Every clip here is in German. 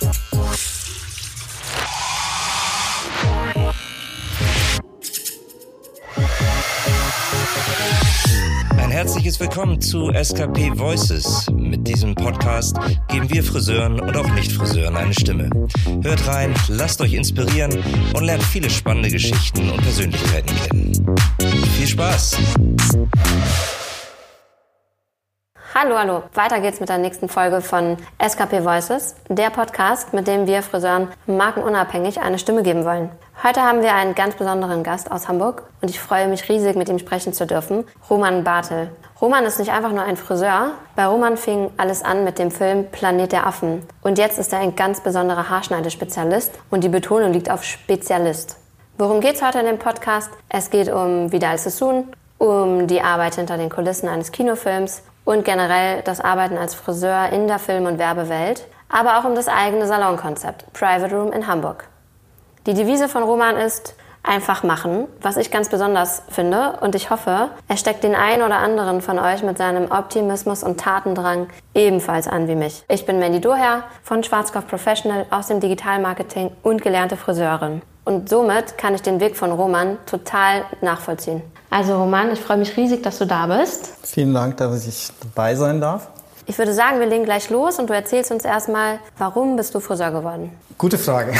Ein herzliches Willkommen zu SKP Voices. Mit diesem Podcast geben wir Friseuren und auch Nicht-Friseuren eine Stimme. Hört rein, lasst euch inspirieren und lernt viele spannende Geschichten und Persönlichkeiten kennen. Viel Spaß! Hallo, hallo. Weiter geht's mit der nächsten Folge von SKP Voices, der Podcast, mit dem wir Friseuren markenunabhängig eine Stimme geben wollen. Heute haben wir einen ganz besonderen Gast aus Hamburg und ich freue mich riesig, mit ihm sprechen zu dürfen, Roman Bartel. Roman ist nicht einfach nur ein Friseur. Bei Roman fing alles an mit dem Film Planet der Affen. Und jetzt ist er ein ganz besonderer Haarschneidespezialist und die Betonung liegt auf Spezialist. Worum geht's heute in dem Podcast? Es geht um Vidal Sassoon, um die Arbeit hinter den Kulissen eines Kinofilms und generell das Arbeiten als Friseur in der Film- und Werbewelt, aber auch um das eigene Salonkonzept Private Room in Hamburg. Die Devise von Roman ist einfach machen, was ich ganz besonders finde und ich hoffe, er steckt den einen oder anderen von euch mit seinem Optimismus und Tatendrang ebenfalls an wie mich. Ich bin Mandy Doher von Schwarzkopf Professional aus dem Digitalmarketing und gelernte Friseurin. Und somit kann ich den Weg von Roman total nachvollziehen. Also Roman, ich freue mich riesig, dass du da bist. Vielen Dank, dass ich dabei sein darf. Ich würde sagen, wir legen gleich los und du erzählst uns erstmal, warum bist du Friseur geworden? Gute Frage.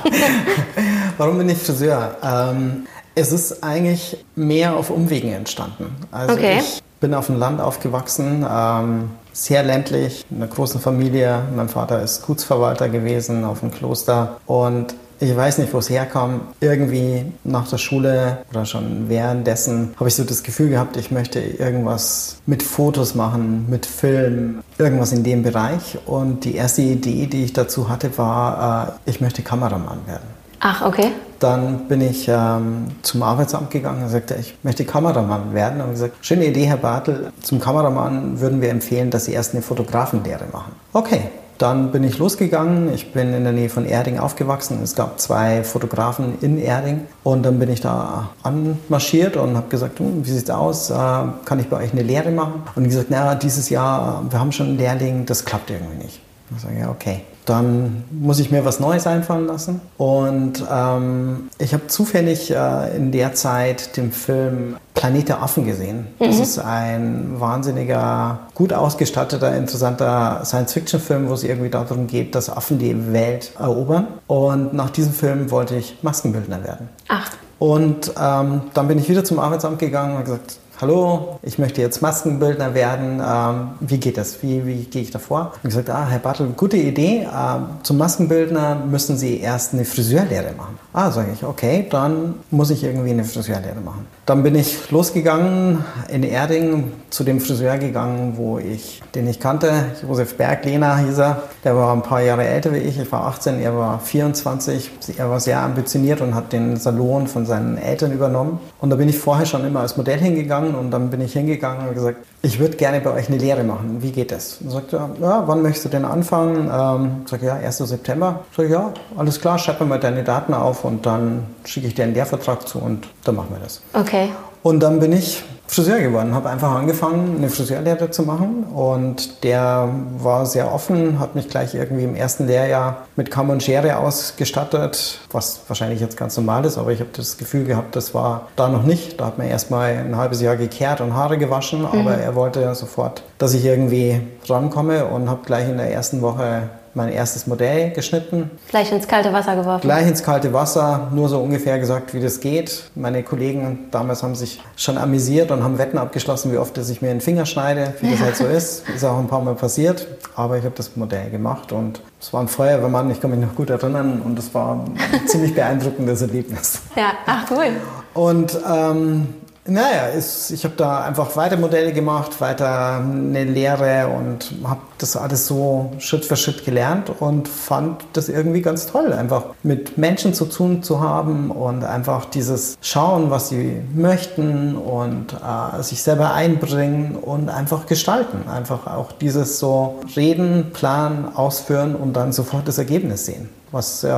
warum bin ich Friseur? Ähm, es ist eigentlich mehr auf Umwegen entstanden. Also Okay. ich bin auf dem Land aufgewachsen, ähm, sehr ländlich, in einer großen Familie. Mein Vater ist Gutsverwalter gewesen auf dem Kloster und ich weiß nicht, wo es herkam. Irgendwie nach der Schule oder schon währenddessen habe ich so das Gefühl gehabt, ich möchte irgendwas mit Fotos machen, mit Film, irgendwas in dem Bereich. Und die erste Idee, die ich dazu hatte, war, äh, ich möchte Kameramann werden. Ach, okay. Dann bin ich ähm, zum Arbeitsamt gegangen und sagte, ich möchte Kameramann werden. Und gesagt, schöne Idee, Herr Bartel. Zum Kameramann würden wir empfehlen, dass Sie erst eine Fotografenlehre machen. Okay. Dann bin ich losgegangen. Ich bin in der Nähe von Erding aufgewachsen. Es gab zwei Fotografen in Erding. Und dann bin ich da anmarschiert und habe gesagt, hm, wie sieht's aus? Äh, kann ich bei euch eine Lehre machen? Und die gesagt, na, dieses Jahr, wir haben schon einen Lehrling, das klappt irgendwie nicht. Ich sage, ja, okay. Dann muss ich mir was Neues einfallen lassen. Und ähm, ich habe zufällig äh, in der Zeit den Film Planet der Affen gesehen. Das ist ein wahnsinniger, gut ausgestatteter, interessanter Science-Fiction-Film, wo es irgendwie darum geht, dass Affen die Welt erobern. Und nach diesem Film wollte ich Maskenbildner werden. Ach, Und ähm, dann bin ich wieder zum Arbeitsamt gegangen und habe gesagt, hallo, ich möchte jetzt Maskenbildner werden. Ähm, wie geht das? Wie, wie gehe ich davor? Und gesagt, ah, Herr Bartel, gute Idee. Ähm, zum Maskenbildner müssen Sie erst eine Friseurlehre machen. Ah, sage ich, okay, dann muss ich irgendwie eine Friseurlehre machen. Dann bin ich losgegangen in Erding zu dem Friseur gegangen, wo ich, den ich kannte, Josef Berglehner hieß er. Der war ein paar Jahre älter wie ich. Ich war 18, er war 24. Er war sehr ambitioniert und hat den Salon von seinen Eltern übernommen. Und da bin ich vorher schon immer als Modell hingegangen und dann bin ich hingegangen und gesagt, ich würde gerne bei euch eine Lehre machen. Wie geht das? Und sagt er, ja, wann möchtest du denn anfangen? Ähm, sag ja, 1. September. Sag ja, alles klar, schreib mir mal deine Daten auf und dann schicke ich dir einen Lehrvertrag zu und dann machen wir das. okay. Und dann bin ich Friseur geworden, habe einfach angefangen, eine Friseurlehre zu machen und der war sehr offen, hat mich gleich irgendwie im ersten Lehrjahr mit Kamm und Schere ausgestattet, was wahrscheinlich jetzt ganz normal ist, aber ich habe das Gefühl gehabt, das war da noch nicht. Da hat man erstmal ein halbes Jahr gekehrt und Haare gewaschen, aber er wollte sofort, dass ich irgendwie rankomme und habe gleich in der ersten Woche mein erstes Modell geschnitten. Gleich ins kalte Wasser geworfen. Gleich ins kalte Wasser, nur so ungefähr gesagt, wie das geht. Meine Kollegen damals haben sich schon amüsiert und haben Wetten abgeschlossen, wie oft dass ich mir den Finger schneide, wie das halt so ist. Ist auch ein paar Mal passiert, aber ich habe das Modell gemacht und es war ein Feuerwehrmann, ich kann mich noch gut erinnern und es war ein ziemlich beeindruckendes Erlebnis. Ja, ach cool. Und ähm, naja, es, ich habe da einfach weiter Modelle gemacht, weiter eine Lehre und habe das alles so Schritt für Schritt gelernt und fand das irgendwie ganz toll, einfach mit Menschen zu tun zu haben und einfach dieses Schauen, was sie möchten und äh, sich selber einbringen und einfach gestalten. Einfach auch dieses so Reden, Planen, Ausführen und dann sofort das Ergebnis sehen was äh,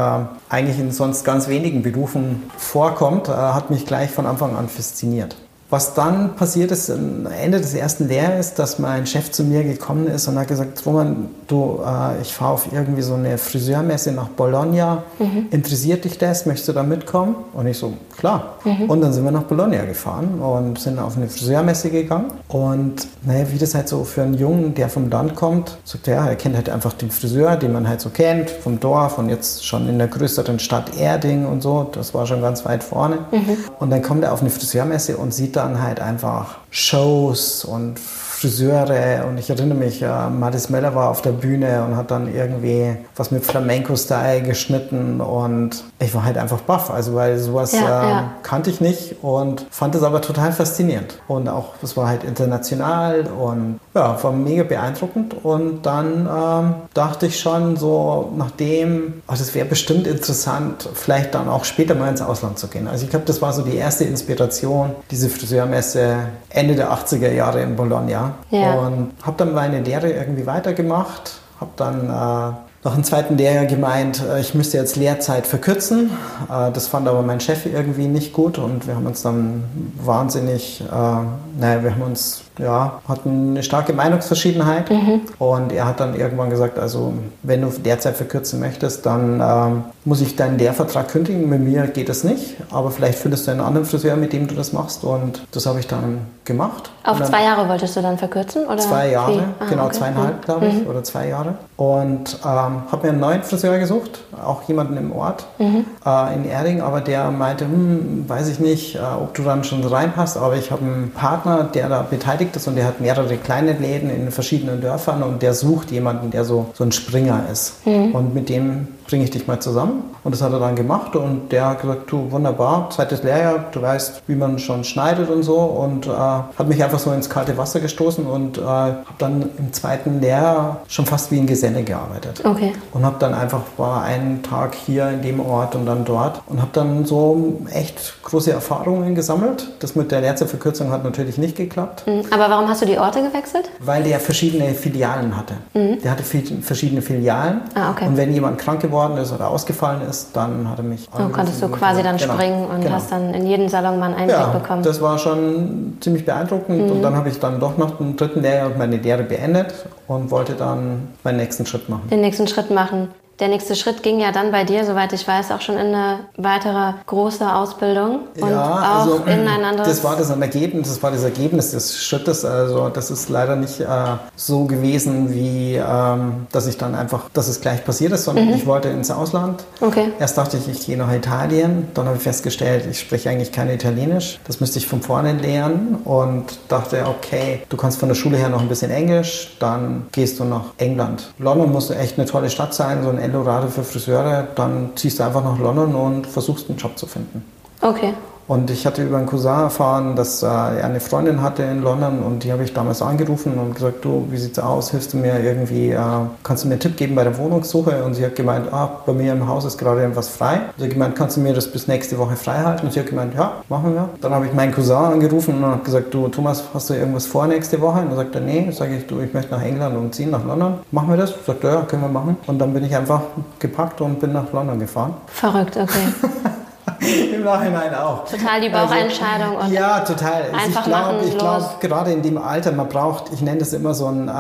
eigentlich in sonst ganz wenigen Berufen vorkommt, äh, hat mich gleich von Anfang an fasziniert. Was dann passiert ist, am Ende des ersten Lehrjahres, dass mein Chef zu mir gekommen ist und hat gesagt, Roman, du, äh, ich fahre auf irgendwie so eine Friseurmesse nach Bologna. Mhm. Interessiert dich das? Möchtest du da mitkommen? Und ich so, klar. Mhm. Und dann sind wir nach Bologna gefahren und sind auf eine Friseurmesse gegangen. Und naja, wie das halt so für einen Jungen, der vom Land kommt, sagt er, er kennt halt einfach den Friseur, den man halt so kennt, vom Dorf und jetzt schon in der größeren Stadt Erding und so. Das war schon ganz weit vorne. Mhm. Und dann kommt er auf eine Friseurmesse und sieht dann halt einfach Shows und Friseure und ich erinnere mich, äh, Maris Meller war auf der Bühne und hat dann irgendwie was mit Flamenco-Style geschnitten und ich war halt einfach baff, also weil sowas ja, äh, ja. kannte ich nicht und fand es aber total faszinierend und auch, es war halt international und ja, war mega beeindruckend und dann ähm, dachte ich schon so, nachdem, also es wäre bestimmt interessant, vielleicht dann auch später mal ins Ausland zu gehen. Also ich glaube, das war so die erste Inspiration, diese Friseurmesse Ende der 80er Jahre in Bologna ja. und habe dann meine Lehre irgendwie weitergemacht, habe dann äh, nach dem zweiten Lehrjahr gemeint, äh, ich müsste jetzt Lehrzeit verkürzen. Äh, das fand aber mein Chef irgendwie nicht gut und wir haben uns dann wahnsinnig, äh, naja, wir haben uns ja, hatten eine starke Meinungsverschiedenheit mhm. und er hat dann irgendwann gesagt, also wenn du derzeit verkürzen möchtest, dann ähm, muss ich deinen Lehrvertrag kündigen. Mit mir geht das nicht, aber vielleicht findest du einen anderen Friseur, mit dem du das machst und das habe ich dann gemacht. Auf dann zwei Jahre wolltest du dann verkürzen? Oder zwei Jahre, ah, genau okay. zweieinhalb, glaube ich, mhm. oder zwei Jahre und ähm, habe mir einen neuen Friseur gesucht, auch jemanden im Ort mhm. äh, in Erding, aber der meinte, hm, weiß ich nicht, äh, ob du dann schon reinpasst, aber ich habe einen Partner, der da beteiligt beteiligt ist und der hat mehrere kleine Läden in verschiedenen Dörfern und der sucht jemanden, der so, so ein Springer ist. Mhm. Und mit dem bringe ich dich mal zusammen. Und das hat er dann gemacht und der hat gesagt, du wunderbar, zweites Lehrjahr, du weißt, wie man schon schneidet und so und äh, hat mich einfach so ins kalte Wasser gestoßen und äh, habe dann im zweiten Lehrjahr schon fast wie ein Geselle gearbeitet. Okay. Und habe dann einfach, war einen Tag hier in dem Ort und dann dort und habe dann so echt große Erfahrungen gesammelt. Das mit der Lehrzeitverkürzung hat natürlich nicht geklappt. Mhm. Aber warum hast du die Orte gewechselt? Weil der verschiedene Filialen hatte. Mhm. Der hatte verschiedene Filialen ah, okay. und wenn jemand krank geworden geworden ist oder ausgefallen ist, dann hat er mich. Dann konntest du quasi dann genau. springen und genau. hast dann in jeden Salon mal einen Einblick ja, bekommen. Das war schon ziemlich beeindruckend mhm. und dann habe ich dann doch noch den dritten Lehrjahr meine Lehre beendet und wollte dann meinen nächsten Schritt machen. Den nächsten Schritt machen. Der nächste Schritt ging ja dann bei dir, soweit ich weiß, auch schon in eine weitere große Ausbildung und ja, auch also, in ein anderes. Das war das Ergebnis, das war das Ergebnis des Schrittes. Also das ist leider nicht äh, so gewesen, wie ähm, dass ich dann einfach, dass es gleich passiert ist, sondern mhm. ich wollte ins Ausland. Okay. Erst dachte ich, ich gehe nach Italien. Dann habe ich festgestellt, ich spreche eigentlich kein Italienisch. Das müsste ich von vorne lernen und dachte, okay, du kannst von der Schule her noch ein bisschen Englisch, dann gehst du nach England. London muss echt eine tolle Stadt sein, so ein Eldorado für Friseure, dann ziehst du einfach nach London und versuchst einen Job zu finden. Okay. Und ich hatte über einen Cousin erfahren, dass äh, er eine Freundin hatte in London und die habe ich damals angerufen und gesagt, du, wie sieht's aus? Hilfst du mir irgendwie, äh, kannst du mir einen Tipp geben bei der Wohnungssuche? Und sie hat gemeint, ah, bei mir im Haus ist gerade etwas frei. Und sie hat gemeint, kannst du mir das bis nächste Woche frei halten? Und sie hat gemeint, ja, machen wir. Dann habe ich meinen Cousin angerufen und habe gesagt, du, Thomas, hast du irgendwas vor nächste Woche? Und dann sagt er, nee. Sage ich, du, ich möchte nach England umziehen, nach London. Machen wir das? Sagt er, ja, können wir machen. Und dann bin ich einfach gepackt und bin nach London gefahren. Verrückt, okay. Im Nachhinein auch. Total die Bauchentscheidung. Also, ja, total. Also ich glaube, ich glaube, gerade in dem Alter, man braucht, ich nenne das immer so einen äh,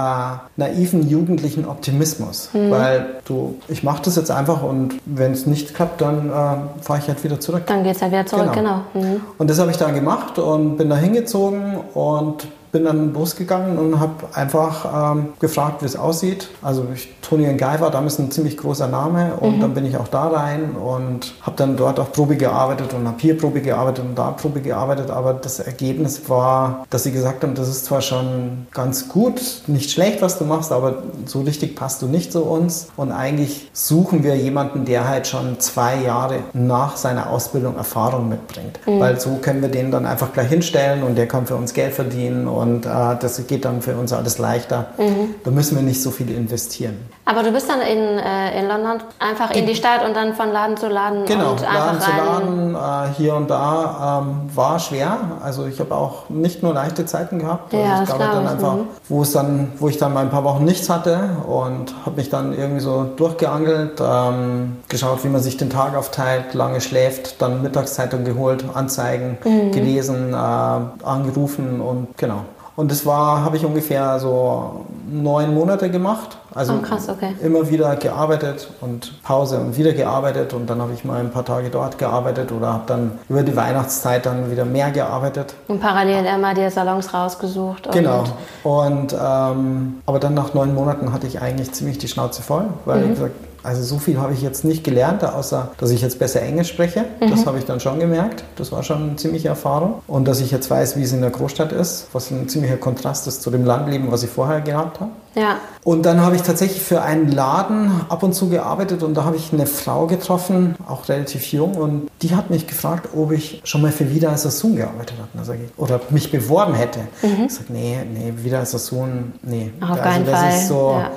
naiven jugendlichen Optimismus. Mhm. Weil du, ich mache das jetzt einfach und wenn es nicht klappt, dann äh, fahre ich halt wieder zurück. Dann geht es halt wieder zurück, genau. genau. Mhm. Und das habe ich dann gemacht und bin da hingezogen und bin dann losgegangen und habe einfach ähm, gefragt, wie es aussieht. Also ich, Tony Guy war damals ein ziemlich großer Name und mhm. dann bin ich auch da rein und habe dann dort auch Probe gearbeitet und habe hier Probe gearbeitet und da Probe gearbeitet. Aber das Ergebnis war, dass sie gesagt haben, das ist zwar schon ganz gut, nicht schlecht, was du machst, aber so richtig passt du nicht zu uns. Und eigentlich suchen wir jemanden, der halt schon zwei Jahre nach seiner Ausbildung Erfahrung mitbringt. Mhm. Weil so können wir den dann einfach gleich hinstellen und der kann für uns Geld verdienen und äh, das geht dann für uns alles leichter. Mhm. Da müssen wir nicht so viel investieren. Aber du bist dann in, äh, in London einfach in die Stadt und dann von Laden zu Laden Genau, und Laden zu. Laden, äh, hier und da ähm, war schwer. Also ich habe auch nicht nur leichte Zeiten gehabt. Also Ja, ich glaube glaub dann ich, einfach, mhm. wo es dann, wo ich dann mal ein paar Wochen nichts hatte und habe mich dann irgendwie so durchgeangelt, ähm, geschaut, wie man sich den Tag aufteilt, lange schläft, dann Mittagszeitung geholt, Anzeigen Mhm. gelesen, äh, angerufen und genau. Und das war, habe ich ungefähr so neun Monate gemacht. Also Oh, krass, okay. immer wieder gearbeitet und Pause und wieder gearbeitet und dann habe ich mal ein paar Tage dort gearbeitet oder habe dann über die Weihnachtszeit dann wieder mehr gearbeitet. Und parallel immer dir Salons rausgesucht. Und Genau. Und ähm, aber dann nach neun Monaten hatte ich eigentlich ziemlich die Schnauze voll, weil ich gesagt, also so viel habe ich jetzt nicht gelernt, außer dass ich jetzt besser Englisch spreche. Das habe ich dann schon gemerkt. Das war schon eine ziemliche Erfahrung. Und dass ich jetzt weiß, wie es in der Großstadt ist, was ein ziemlicher Kontrast ist zu dem Landleben, was ich vorher gehabt habe. Ja. Und dann habe ich tatsächlich für einen Laden ab und zu gearbeitet und da habe ich eine Frau getroffen, auch relativ jung, und die hat mich gefragt, ob ich schon mal für Wieder als Sohn gearbeitet habe. Oder mich beworben hätte. Ich sage, nee, nee, Wieder als Sohn, nee. Auf also keinen das Fall, ist so, ja.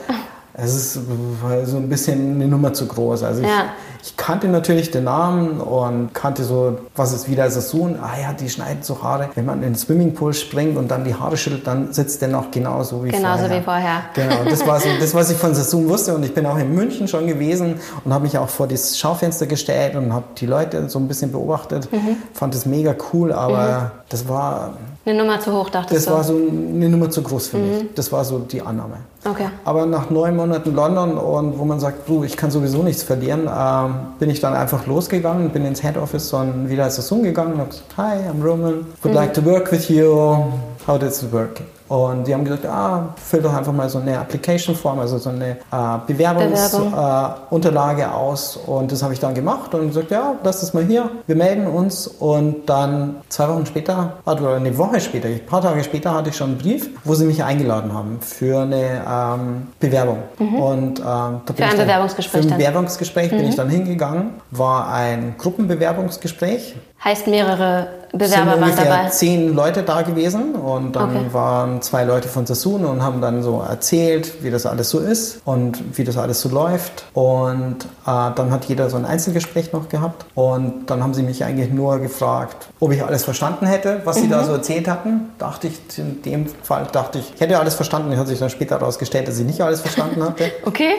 Es ist so ein bisschen eine Nummer zu groß. Also ich, Ja. ich kannte natürlich den Namen und kannte so, was ist wieder Sohn. Ah ja, die schneiden so Haare. Wenn man in den Swimmingpool springt und dann die Haare schüttelt, dann sitzt der noch genauso wie Genauso vorher. wie vorher. Genau, das war so das, was ich von Sassoon wusste. Und ich bin auch in München schon gewesen und habe mich auch vor das Schaufenster gestellt und habe die Leute so ein bisschen beobachtet. Mhm. Fand das mega cool, aber das war Eine Nummer zu hoch, dachtest das du? war so eine Nummer zu groß für Mhm. mich. Das war so die Annahme. Okay. Aber nach neun Monaten London und wo man sagt, du, ich kann sowieso nichts verlieren, ähm, bin ich dann einfach losgegangen, bin ins Head Office und wieder als Sassoon gegangen und habe gesagt, hi, I'm Roman, would like to work with you, how does it work? Und die haben gesagt, ah, füll doch einfach mal so eine Application Form, also so eine äh, Bewerbungsunterlage Bewerbung. äh, aus. Und das habe ich dann gemacht und gesagt, ja, lass das mal hier, wir melden uns. Und dann zwei Wochen später, oder eine Woche später, ein paar Tage später hatte ich schon einen Brief, wo sie mich eingeladen haben für eine ähm, Bewerbung. Und, ähm, da bin Mhm. Für ein ich dann, Bewerbungsgespräch Für ein dann? Mhm. Bewerbungsgespräch bin ich dann hingegangen, war ein Gruppenbewerbungsgespräch. Heißt, mehrere Bewerber waren dabei. zehn Leute da gewesen und dann Okay. waren zwei Leute von Sassoon und haben dann so erzählt, wie das alles so ist und wie das alles so läuft. Und äh, dann hat jeder so ein Einzelgespräch noch gehabt und dann haben sie mich eigentlich nur gefragt, ob ich alles verstanden hätte, was sie Mhm. da so erzählt hatten. Dachte ich, in dem Fall dachte ich, ich hätte alles verstanden. Hat sich dann später herausgestellt, dass ich nicht alles verstanden hatte. Okay.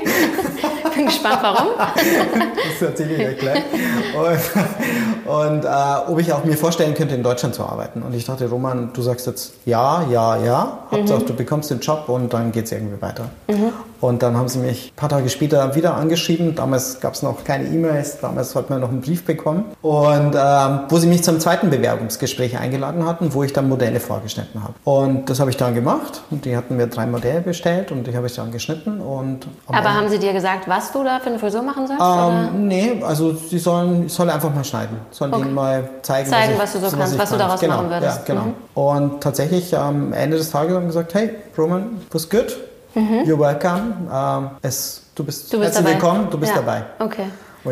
Bin gespannt, warum. Das erzähle ich gleich gleich. Und, und äh, ob ich auch mir vorstellen könnte, in Deutschland zu arbeiten. Und ich dachte, Roman, du sagst jetzt ja, ja, ja. Hauptsache, du bekommst den Job und dann geht es irgendwie weiter. Und dann haben sie mich ein paar Tage später wieder angeschrieben. Damals gab es noch keine E-Mails, damals hat man noch einen Brief bekommen. Und ähm, wo sie mich zum zweiten Bewerbungsgespräch eingeladen hatten, wo ich dann Modelle vorgeschnitten habe. Und das habe ich dann gemacht. Und die hatten mir drei Modelle bestellt und die habe ich dann geschnitten. Und Aber haben sie dir gesagt, was du da für eine Frisur machen sollst? ähm, nee, also sie sollen, ich soll einfach mal schneiden. Sollen Okay. ihnen mal zeigen, Zeigen, ich- was du so kannst, ich was du kann. daraus genau, machen würdest. Ja, genau. Mhm. Und tatsächlich am Ende des Tages haben sie gesagt, hey, Roman, was good. You're welcome. Ähm, es, du bist, Mhm. Du bist herzlich dabei. willkommen, du bist ja. dabei. Okay.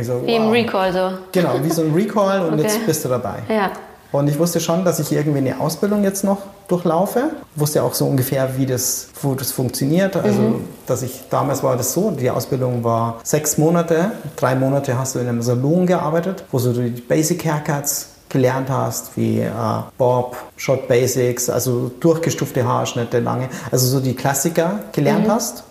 So, Wie im wow. Recall so. Genau, wie so ein Recall und Okay. jetzt bist du dabei. Ja. Und ich wusste schon, dass ich irgendwie eine Ausbildung jetzt noch durchlaufe. Wusste auch so ungefähr, wie das, wo das funktioniert. Also, Mhm. dass ich, damals war das so, die Ausbildung war sechs Monate. Drei Monate hast du in einem Salon gearbeitet, wo du die Basic Haircuts gelernt hast, wie äh, Bob, Short Basics, also durchgestufte Haarschnitte, lange, also so die Klassiker gelernt Mhm. hast.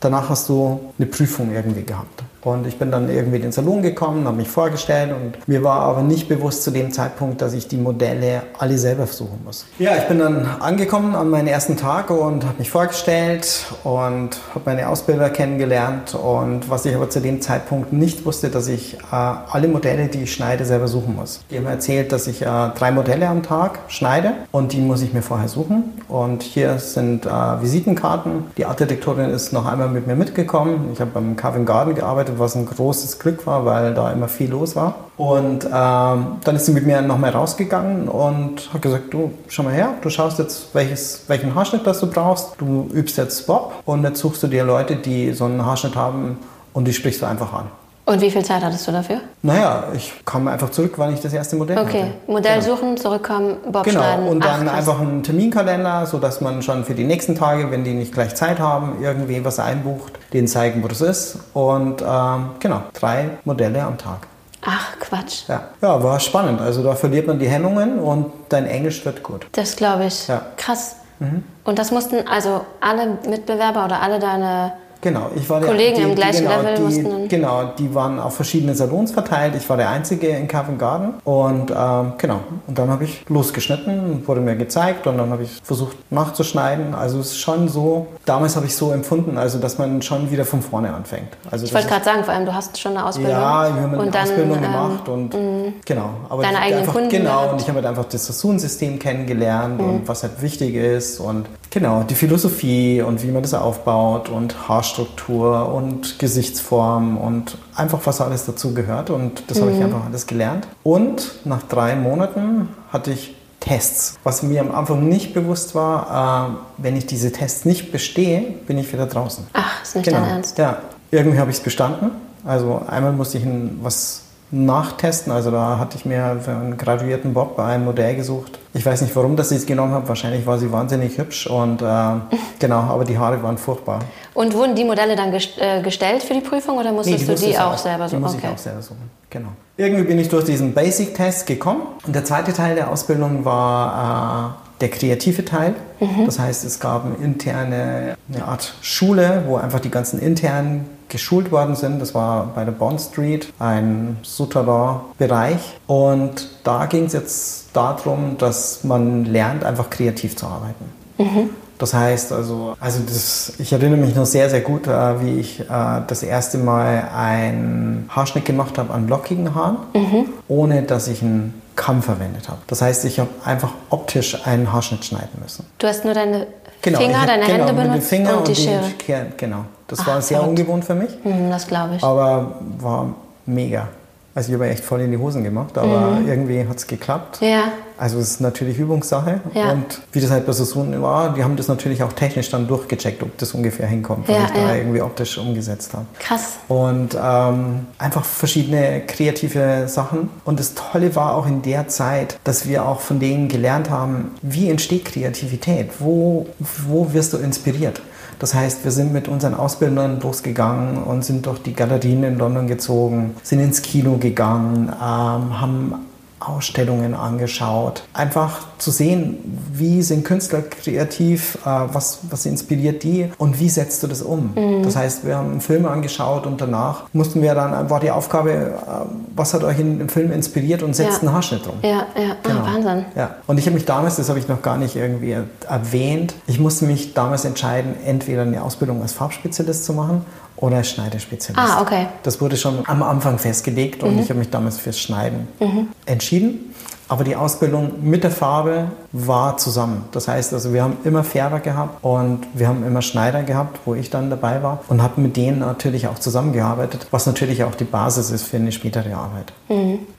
Danach hast du eine Prüfung irgendwie gehabt. Und ich bin dann irgendwie in den Salon gekommen, habe mich vorgestellt und mir war aber nicht bewusst zu dem Zeitpunkt, dass ich die Modelle alle selber versuchen muss. Ja, ich bin dann angekommen an meinen ersten Tag und habe mich vorgestellt und habe meine Ausbilder kennengelernt. Und was ich aber zu dem Zeitpunkt nicht wusste, dass ich äh, alle Modelle, die ich schneide, selber suchen muss. Die haben erzählt, dass ich äh, drei Modelle am Tag schneide und die muss ich mir vorher suchen. Und hier sind äh, Visitenkarten. Die Artdirektorin ist noch einmal mit mir mitgekommen. Ich habe beim Covent Garden gearbeitet, was ein großes Glück war, weil da immer viel los war. Und ähm, dann ist sie mit mir nochmal rausgegangen und hat gesagt, du, schau mal her, du schaust jetzt, welches, welchen Haarschnitt das du brauchst. Du übst jetzt Bob und jetzt suchst du dir Leute, die so einen Haarschnitt haben und die sprichst du einfach an. Und wie viel Zeit hattest du dafür? Naja, ich kam einfach zurück, wann ich das erste Modell Okay, hatte. Modell Genau. suchen, zurückkommen, Bob Genau, schneiden. und dann Ach, einfach einen Terminkalender, sodass man schon für die nächsten Tage, wenn die nicht gleich Zeit haben, irgendwie was einbucht, denen zeigen, wo das ist. Und ähm, genau, drei Modelle am Tag. Ach, Quatsch. Ja. ja, war spannend. Also da verliert man die Hemmungen und dein Englisch wird gut. Das glaube ich. Ja. Mhm. Krass. Und das mussten also alle Mitbewerber oder alle deine Genau, ich war der, Kollegen die, im gleichen genau, Level die, mussten dann- Genau, die waren auf verschiedene Salons verteilt. Ich war der Einzige in Covent Garden und ähm, genau. Und dann habe ich losgeschnitten, wurde mir gezeigt und dann habe ich versucht nachzuschneiden. Also es ist schon so, damals habe ich so empfunden, also dass man schon wieder von vorne anfängt. Also Ich wollte gerade sagen, vor allem du hast schon eine Ausbildung. ja, wir haben eine dann, Ausbildung ähm, gemacht und genau. Aber deine eigenen einfach, Kunden Genau, gehabt. und ich habe halt einfach das Sassoon-System kennengelernt Mhm. und was halt wichtig ist und genau, die Philosophie und wie man das aufbaut und Haarstruktur und Gesichtsform und einfach was alles dazu gehört und das Mhm. habe ich einfach alles gelernt. Und nach drei Monaten hatte ich Tests. Was mir am Anfang nicht bewusst war, äh, wenn ich diese Tests nicht bestehe, bin ich wieder draußen. Ach, ist nicht Genau. dein Ernst. Ja, irgendwie habe ich es bestanden. Also einmal musste ich ein, was nachtesten. Also da hatte ich mir für einen graduierten Bob ein Modell gesucht. Ich weiß nicht, warum das ich es genommen habe. Wahrscheinlich war sie wahnsinnig hübsch und äh, genau, aber die Haare waren furchtbar. Und wurden die Modelle dann gest äh, gestellt für die Prüfung oder musstest du musste die ich auch selber Die suchen? muss ich auch selber suchen. Genau. Irgendwie bin ich durch diesen Basic-Test gekommen. Und der zweite Teil der Ausbildung war äh, der kreative Teil. Mhm. Das heißt, es gab eine interne, eine Art Schule, wo einfach die ganzen internen geschult worden sind. Das war bei der Bond Street, ein Souterrain-Bereich. Und da ging es jetzt darum, dass man lernt, einfach kreativ zu arbeiten. Das heißt also, also das, ich erinnere mich noch sehr, sehr gut, äh, wie ich äh, das erste Mal einen Haarschnitt gemacht habe an lockigen Haaren, ohne dass ich einen Kamm verwendet habe. Das heißt, ich habe einfach optisch einen Haarschnitt schneiden müssen. Du hast nur deine ich Finger, deine genau, Hände benutzt Finger und die den Schere. Schere, Genau. Das Ach, war sehr verrückt. ungewohnt für mich, Hm, das glaube ich. aber war mega. Also ich habe echt voll in die Hosen gemacht, aber irgendwie hat es geklappt. Mhm. Ja, Also es ist natürlich Übungssache. Ja. Und wie das halt bei Sassoon war, die haben das natürlich auch technisch dann durchgecheckt, ob das ungefähr hinkommt, was Ja, ich da ja. irgendwie optisch umgesetzt habe. krass. Und ähm, einfach verschiedene kreative Sachen. Und das Tolle war auch in der Zeit, dass wir auch von denen gelernt haben, wie entsteht Kreativität? Wo, wo wirst du inspiriert? Das heißt, wir sind mit unseren Ausbildern losgegangen und sind durch die Galerien in London gezogen, sind ins Kino gegangen, ähm, haben Ausstellungen angeschaut. Einfach zu sehen, wie sind Künstler kreativ, äh, was, was inspiriert die und wie setzt du das um. Das heißt, wir haben einen Film angeschaut und danach mussten wir dann, war die Aufgabe, äh, was hat euch in dem Film inspiriert und setzt Ja. einen Haarschnitt drum. Ja, ja, Genau. ah, Wahnsinn. Ja. Und ich habe mich damals, das habe ich noch gar nicht irgendwie erwähnt, ich musste mich damals entscheiden, entweder eine Ausbildung als Farbspezialist zu machen oder als Schneidespezialist. Ah, okay. Das wurde schon am Anfang festgelegt und ich habe mich damals fürs Schneiden entschieden. Aber die Ausbildung mit der Farbe war zusammen. Das heißt also, wir haben immer Färber gehabt und wir haben immer Schneider gehabt, wo ich dann dabei war und habe mit denen natürlich auch zusammengearbeitet, was natürlich auch die Basis ist für eine spätere Arbeit.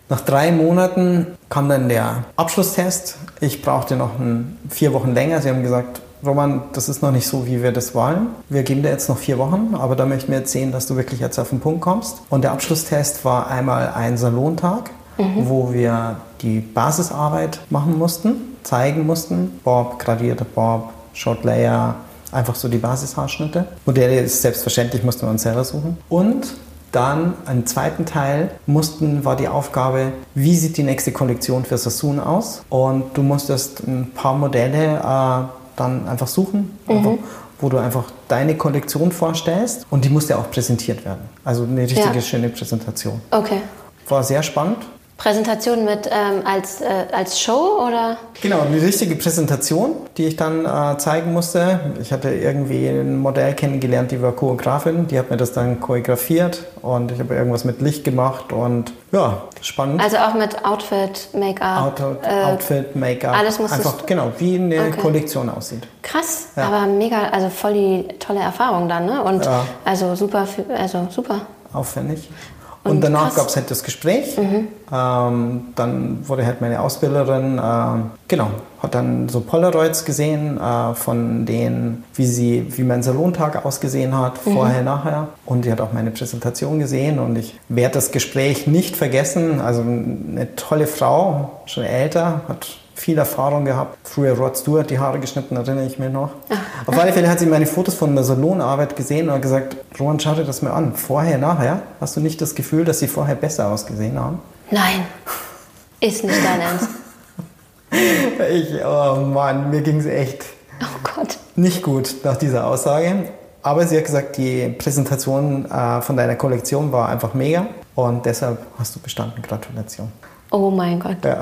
Nach drei Monaten kam dann der Abschlusstest. Ich brauchte noch ein, vier Wochen länger. Sie haben gesagt, Roman, das ist noch nicht so, wie wir das wollen. Wir geben dir jetzt noch vier Wochen, aber da möchten wir jetzt sehen, dass du wirklich jetzt auf den Punkt kommst. Und der Abschlusstest war einmal ein Salontag, wo wir die Basisarbeit machen mussten, zeigen mussten. Bob, gradierter Bob, Short Layer, einfach so die Basishaarschnitte. Modelle ist selbstverständlich, mussten wir uns selber suchen. Und dann einen zweiten Teil mussten, war die Aufgabe, wie sieht die nächste Kollektion für Sassoon aus? Und du musstest ein paar Modelle äh, dann einfach suchen, einfach, wo du einfach deine Kollektion vorstellst und die musste auch präsentiert werden. Also eine richtige Ja. schöne Präsentation. Okay. War sehr spannend. Präsentation mit ähm, als, äh, als Show oder? Genau, eine richtige Präsentation, die ich dann äh, zeigen musste. Ich hatte irgendwie ein Modell kennengelernt, die war Choreografin, die hat mir das dann choreografiert und ich habe irgendwas mit Licht gemacht und ja, spannend. Also auch mit Outfit, Make-up. Outfit, äh, Outfit Make-up. alles musstest Einfach, genau, wie eine Okay. Kollektion aussieht. Krass, Ja. aber mega, also voll die tolle Erfahrung dann, ne? Und Ja. also super, also super. Aufwendig. Und, und danach gab es halt das Gespräch. Mhm. Ähm, dann wurde halt meine Ausbilderin, äh, genau, hat dann so Polaroids gesehen äh, von denen, wie sie, wie mein Salontag ausgesehen hat, mhm. vorher, nachher. Und die hat auch meine Präsentation gesehen und ich werde das Gespräch nicht vergessen. Also eine tolle Frau, schon älter, hat viel Erfahrung gehabt. Früher Rod Stewart die Haare geschnitten, erinnere ich mich noch. Ach. Auf alle Fälle hat sie meine Fotos von der Salonarbeit gesehen und hat gesagt, Roman, schau dir das mal an. Vorher, nachher. Hast du nicht das Gefühl, dass sie vorher besser ausgesehen haben? Nein. Ist nicht dein Ernst. ich, oh Mann, mir ging es echt oh Gott. nicht gut nach dieser Aussage. Aber sie hat gesagt, die Präsentation äh, von deiner Kollektion war einfach mega und deshalb hast du bestanden. Gratulation. Oh mein Gott. Ja.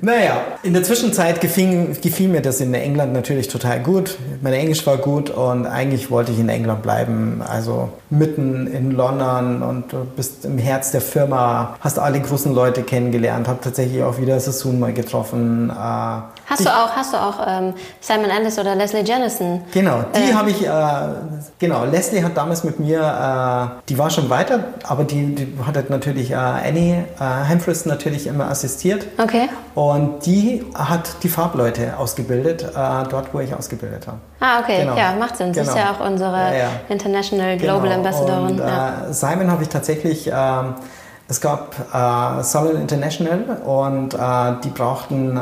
naja, in der Zwischenzeit gefiel, gefiel, mir das in England natürlich total gut. Mein Englisch war gut und eigentlich wollte ich in England bleiben. Also mitten in London und du bist im Herz der Firma, hast alle großen Leute kennengelernt, habe tatsächlich auch wieder Sassoon mal getroffen. Äh, hast, du auch, hast du auch ähm, Simon Ellis oder Leslie Jennison? Genau, die äh, habe ich, äh, genau, Leslie hat damals mit mir, äh, die war schon weiter, aber die, die hat halt natürlich äh, Annie äh, Humphries natürlich immer assistiert. Okay. Und die hat die Farbleute ausgebildet, äh, dort wo ich ausgebildet habe. Ah, okay, genau. ja, macht Sinn. Genau. Sie ist ja auch unsere ja, ja. International Global genau. Ambassadorin. Und, ja. Simon habe ich tatsächlich... Ähm, es gab äh, Salon International und äh, die brauchten äh,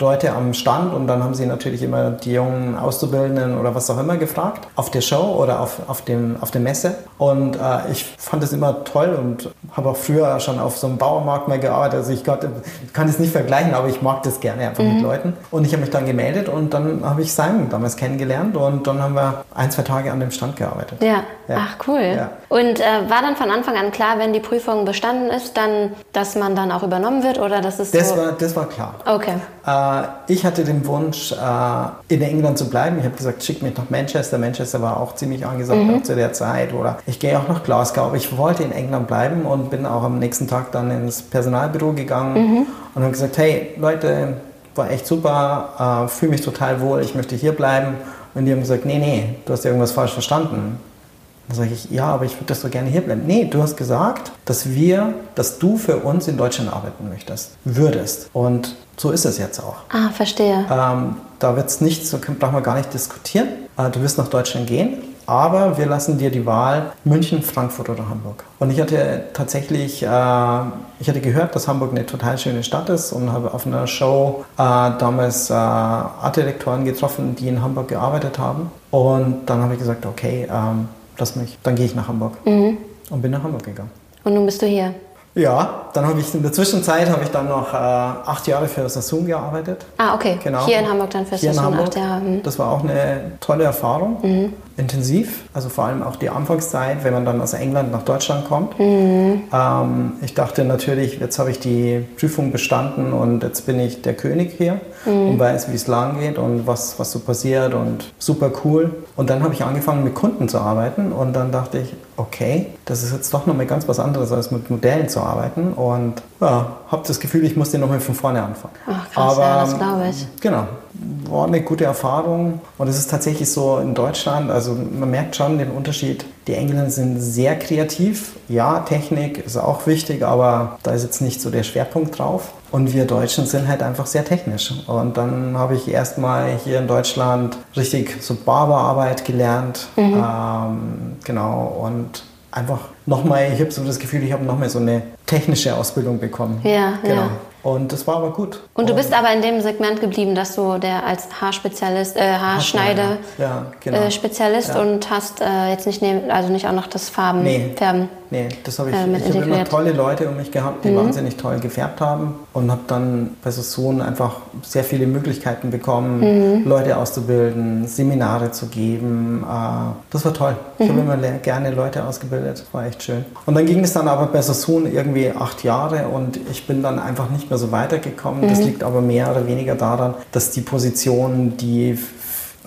Leute am Stand und dann haben sie natürlich immer die jungen Auszubildenden oder was auch immer gefragt auf der Show oder auf, auf, dem, auf der Messe. Und äh, ich fand es immer toll und habe auch früher schon auf so einem Bauermarkt mal gearbeitet. Also ich kann es nicht vergleichen, aber ich mag das gerne einfach mhm. mit Leuten. Und ich habe mich dann gemeldet und dann habe ich Simon damals kennengelernt und dann haben wir ein, zwei Tage an dem Stand gearbeitet. Ja, ja. ach cool. Ja. Und äh, war dann von Anfang an klar, wenn die Prüfung bestanden ist, dann, dass man dann auch übernommen wird oder dass es das so war Das war klar. Okay. Äh, ich hatte den Wunsch, äh, in England zu bleiben. Ich habe gesagt, schick mich nach Manchester. Manchester war auch ziemlich angesagt mhm. zu der Zeit. Oder ich gehe auch nach Glasgow. Aber ich wollte in England bleiben und bin auch am nächsten Tag dann ins Personalbüro gegangen mhm. und habe gesagt, hey Leute, war echt super, äh, fühle mich total wohl, ich möchte hier bleiben. Und die haben gesagt, nee, nee, du hast irgendwas falsch verstanden. Dann sage ich, ja, aber ich würde das so gerne hier bleiben. Nee, du hast gesagt, dass wir, dass du für uns in Deutschland arbeiten möchtest, würdest. Und so ist es jetzt auch. Ah, verstehe. Ähm, da wird es nicht, so brauchen wir gar nicht diskutieren. Äh, du wirst nach Deutschland gehen, aber wir lassen dir die Wahl München, Frankfurt oder Hamburg. Und ich hatte tatsächlich, äh, ich hatte gehört, dass Hamburg eine total schöne Stadt ist und habe auf einer Show äh, damals äh, Artdirektoren getroffen, die in Hamburg gearbeitet haben. Und dann habe ich gesagt, okay, ähm, lass mich, dann gehe ich nach Hamburg. Mhm. Und bin nach Hamburg gegangen. Und nun bist du hier? Ja, dann habe ich in der Zwischenzeit habe ich dann noch äh, acht Jahre für Sassoon gearbeitet. Ah, okay. Genau. Hier in Hamburg dann für Hier Sassoon acht Jahre. Mhm. Das war auch eine tolle Erfahrung. Mhm intensiv, also vor allem auch die Anfangszeit, wenn man dann aus England nach Deutschland kommt. Mhm. Ähm, ich dachte natürlich, jetzt habe ich die Prüfung bestanden und jetzt bin ich der König hier mhm. und weiß, wie es lang geht und was, was so passiert und super cool. Und dann habe ich angefangen mit Kunden zu arbeiten und dann dachte ich, okay, das ist jetzt doch nochmal ganz was anderes als mit Modellen zu arbeiten und ja, habe das Gefühl, ich muss den nochmal von vorne anfangen. Ach krass, Aber, ja, das glaube ich. Genau, war eine gute Erfahrung. Und es ist tatsächlich so in Deutschland, also man merkt schon den Unterschied. Die Engländer sind sehr kreativ. Ja, Technik ist auch wichtig, aber da ist jetzt nicht so der Schwerpunkt drauf. Und wir Deutschen sind halt einfach sehr technisch. Und dann habe ich erstmal hier in Deutschland richtig so Barberarbeit gelernt. Mhm. Ähm, genau. Und einfach nochmal, ich habe so das Gefühl, ich habe nochmal so eine technische Ausbildung bekommen. Ja, genau. ja. Und das war aber gut. Und du bist aber in dem Segment geblieben, dass du der als Haarspezialist, äh, Haarschneide ja, genau. äh, Spezialist ja. und hast äh, jetzt nicht, also nicht auch noch das Farben, nee. Färben. Nee, das habe ich. Äh, ich habe immer tolle Leute um mich gehabt, die mhm. wahnsinnig toll gefärbt haben und habe dann bei Sassoon einfach sehr viele Möglichkeiten bekommen, mhm. Leute auszubilden, Seminare zu geben. Äh, das war toll. Ich mhm. habe immer gerne Leute ausgebildet. War echt schön. Und dann ging es dann aber bei Sassoon irgendwie acht Jahre und ich bin dann einfach nicht mehr so weitergekommen. Das mhm. liegt aber mehr oder weniger daran, dass die Positionen, die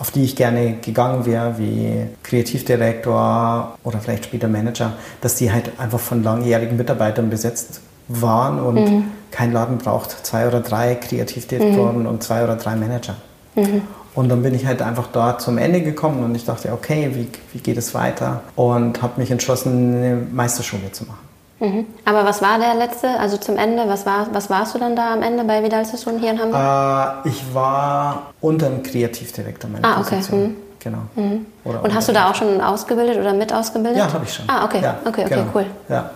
auf die ich gerne gegangen wäre, wie Kreativdirektor oder vielleicht später Manager, dass die halt einfach von langjährigen Mitarbeitern besetzt waren und mhm. kein Laden braucht zwei oder drei Kreativdirektoren mhm. und zwei oder drei Manager. Mhm. Und dann bin ich halt einfach dort zum Ende gekommen und ich dachte, okay, wie, wie geht es weiter? Und habe mich entschlossen, eine Meisterschule zu machen. Mhm. Aber was war der letzte, also zum Ende, was, war, was warst du dann da am Ende bei Vidal Sassoon hier in Hamburg? Äh, ich war unter dem Kreativdirektor meiner Ah, okay. Position. Mhm. Genau. Oder Und hast du da auch schon ausgebildet oder mit ausgebildet? Ja, habe ich schon. Ah, okay. Ja, okay, okay, genau. cool. Ja.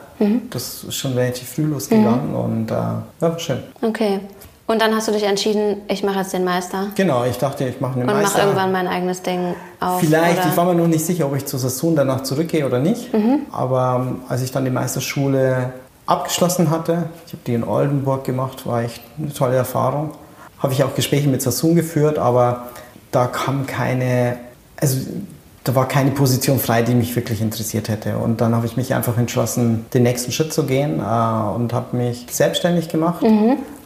Das ist schon relativ früh losgegangen und äh, war schön. Okay. Und dann hast du dich entschieden, ich mache jetzt den Meister Genau, ich dachte, ich mache eine und mache Meister. irgendwann mein eigenes Ding auf. Vielleicht, oder? ich war mir noch nicht sicher, ob ich zu Sassoon danach zurückgehe oder nicht. Mhm. Aber ähm, als ich dann die Meisterschule abgeschlossen hatte, ich habe die in Oldenburg gemacht, war echt eine tolle Erfahrung. Habe ich auch Gespräche mit Sassoon geführt, aber da kam keine, also da war keine Position frei, die mich wirklich interessiert hätte. Und dann habe ich mich einfach entschlossen, den nächsten Schritt zu gehen äh, und habe mich selbstständig gemacht.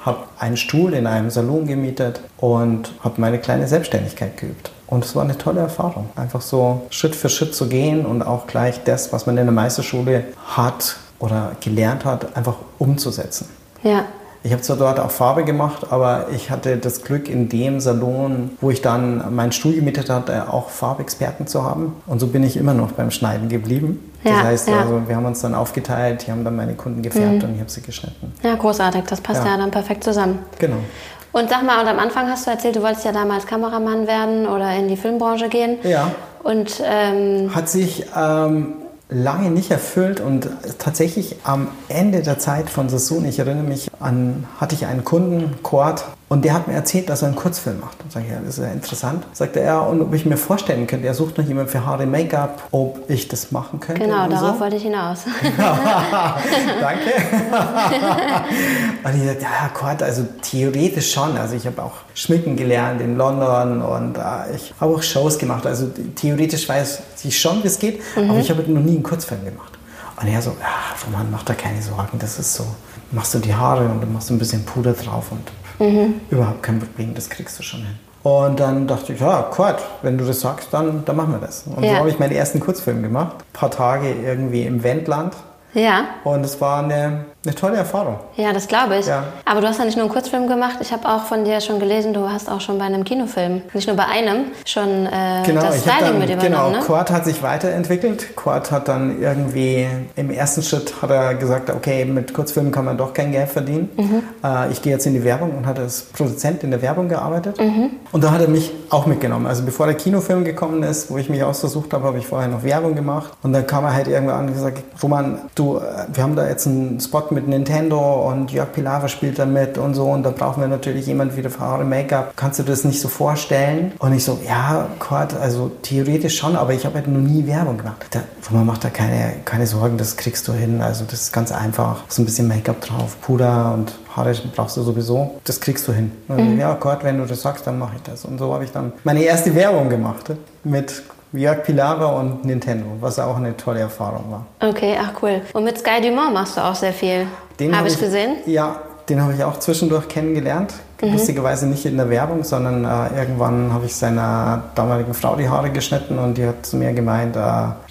Habe einen Stuhl in einem Salon gemietet und habe meine kleine Selbstständigkeit geübt. Und es war eine tolle Erfahrung, einfach so Schritt für Schritt zu gehen und auch gleich das, was man in der Meisterschule hat oder gelernt hat, einfach umzusetzen. Ja. Ich habe zwar dort auch Farbe gemacht, aber ich hatte das Glück, in dem Salon, wo ich dann meinen Stuhl gemietet hatte, auch Farbexperten zu haben. Und so bin ich immer noch beim Schneiden geblieben. Das Ja, heißt, ja. Mhm. also, wir haben uns dann aufgeteilt, die haben dann meine Kunden gefärbt und ich habe sie geschnitten. Ja, großartig. Das passt ja, Ja. dann perfekt zusammen. Genau. Und sag mal, und am Anfang hast du erzählt, du wolltest ja damals Kameramann werden oder in die Filmbranche gehen. Ja. Und ähm, Hat sich ähm, lange nicht erfüllt und tatsächlich am Ende der Zeit von Sassoon, ich erinnere mich an, hatte ich einen Kunden, Quad, und der hat mir erzählt, dass er einen Kurzfilm macht. Und sage ich, ja, das ist ja interessant. Sagte er, und ob ich mir vorstellen könnte, er sucht noch jemanden für Haare Make-up, ob ich das machen könnte. genau, darauf so. wollte ich hinaus. Danke. und ich sagte, ja, Gott, also theoretisch schon. Also ich habe auch Schmicken gelernt in London und äh, ich habe auch Shows gemacht. Also theoretisch weiß ich schon, wie es geht, aber ich habe noch nie einen Kurzfilm gemacht. Und er so, ja, Roman, mach da keine Sorgen, das ist so. Machst du die Haare und dann machst du ein bisschen Puder drauf und überhaupt kein Problem, das kriegst du schon hin. Und dann dachte ich, ja, Gott, wenn du das sagst, dann, dann machen wir das. Und Ja. so habe ich meinen ersten Kurzfilm gemacht. Ein paar Tage irgendwie im Wendland. ja, Und es war eine, eine tolle Erfahrung. ja, das glaube ich. Ja. Aber du hast ja nicht nur einen Kurzfilm gemacht. Ich habe auch von dir schon gelesen, du hast auch schon bei einem Kinofilm, nicht nur bei einem, schon äh, das ich hab Styling dann, mit übernommen, genau, ne? Quad hat sich weiterentwickelt. Quad hat dann irgendwie im ersten Schritt hat er gesagt, okay, mit Kurzfilmen kann man doch kein Geld verdienen. Mhm. Äh, ich gehe jetzt in die Werbung und hat als Produzent in der Werbung gearbeitet. Mhm. Und da hat er mich auch mitgenommen. Also bevor der Kinofilm gekommen ist, wo ich mich ausgesucht habe, habe ich vorher noch Werbung gemacht. Und dann kam er halt irgendwann an und gesagt, Roman, du, äh, wir haben da jetzt einen Spot mit Nintendo und Jörg Pilawa spielt da mit und so. Und da brauchen wir natürlich jemand wieder für Haare Make-up. Kannst du das nicht so vorstellen? Und ich so, ja, Gott, also theoretisch schon, aber ich habe halt noch nie Werbung gemacht. Da, Roman, mach da keine, keine Sorgen, das kriegst du hin. Also das ist ganz einfach. So ein bisschen Make-up drauf, Puder und Haare brauchst du sowieso. Das kriegst du hin. Ich, Ja, Gott, wenn du das sagst, dann mache ich das. Und so habe ich dann meine erste Werbung gemacht mit Jörg Pilawa und Nintendo, was auch eine tolle Erfahrung war. Okay, ach cool. Und mit Sky Dumont machst du auch sehr viel. Den Habe ich gesehen. Ja, den habe ich auch zwischendurch kennengelernt. Mhm. Lustigerweise nicht in der Werbung, sondern äh, irgendwann habe ich seiner damaligen Frau die Haare geschnitten und die hat zu mir gemeint, äh,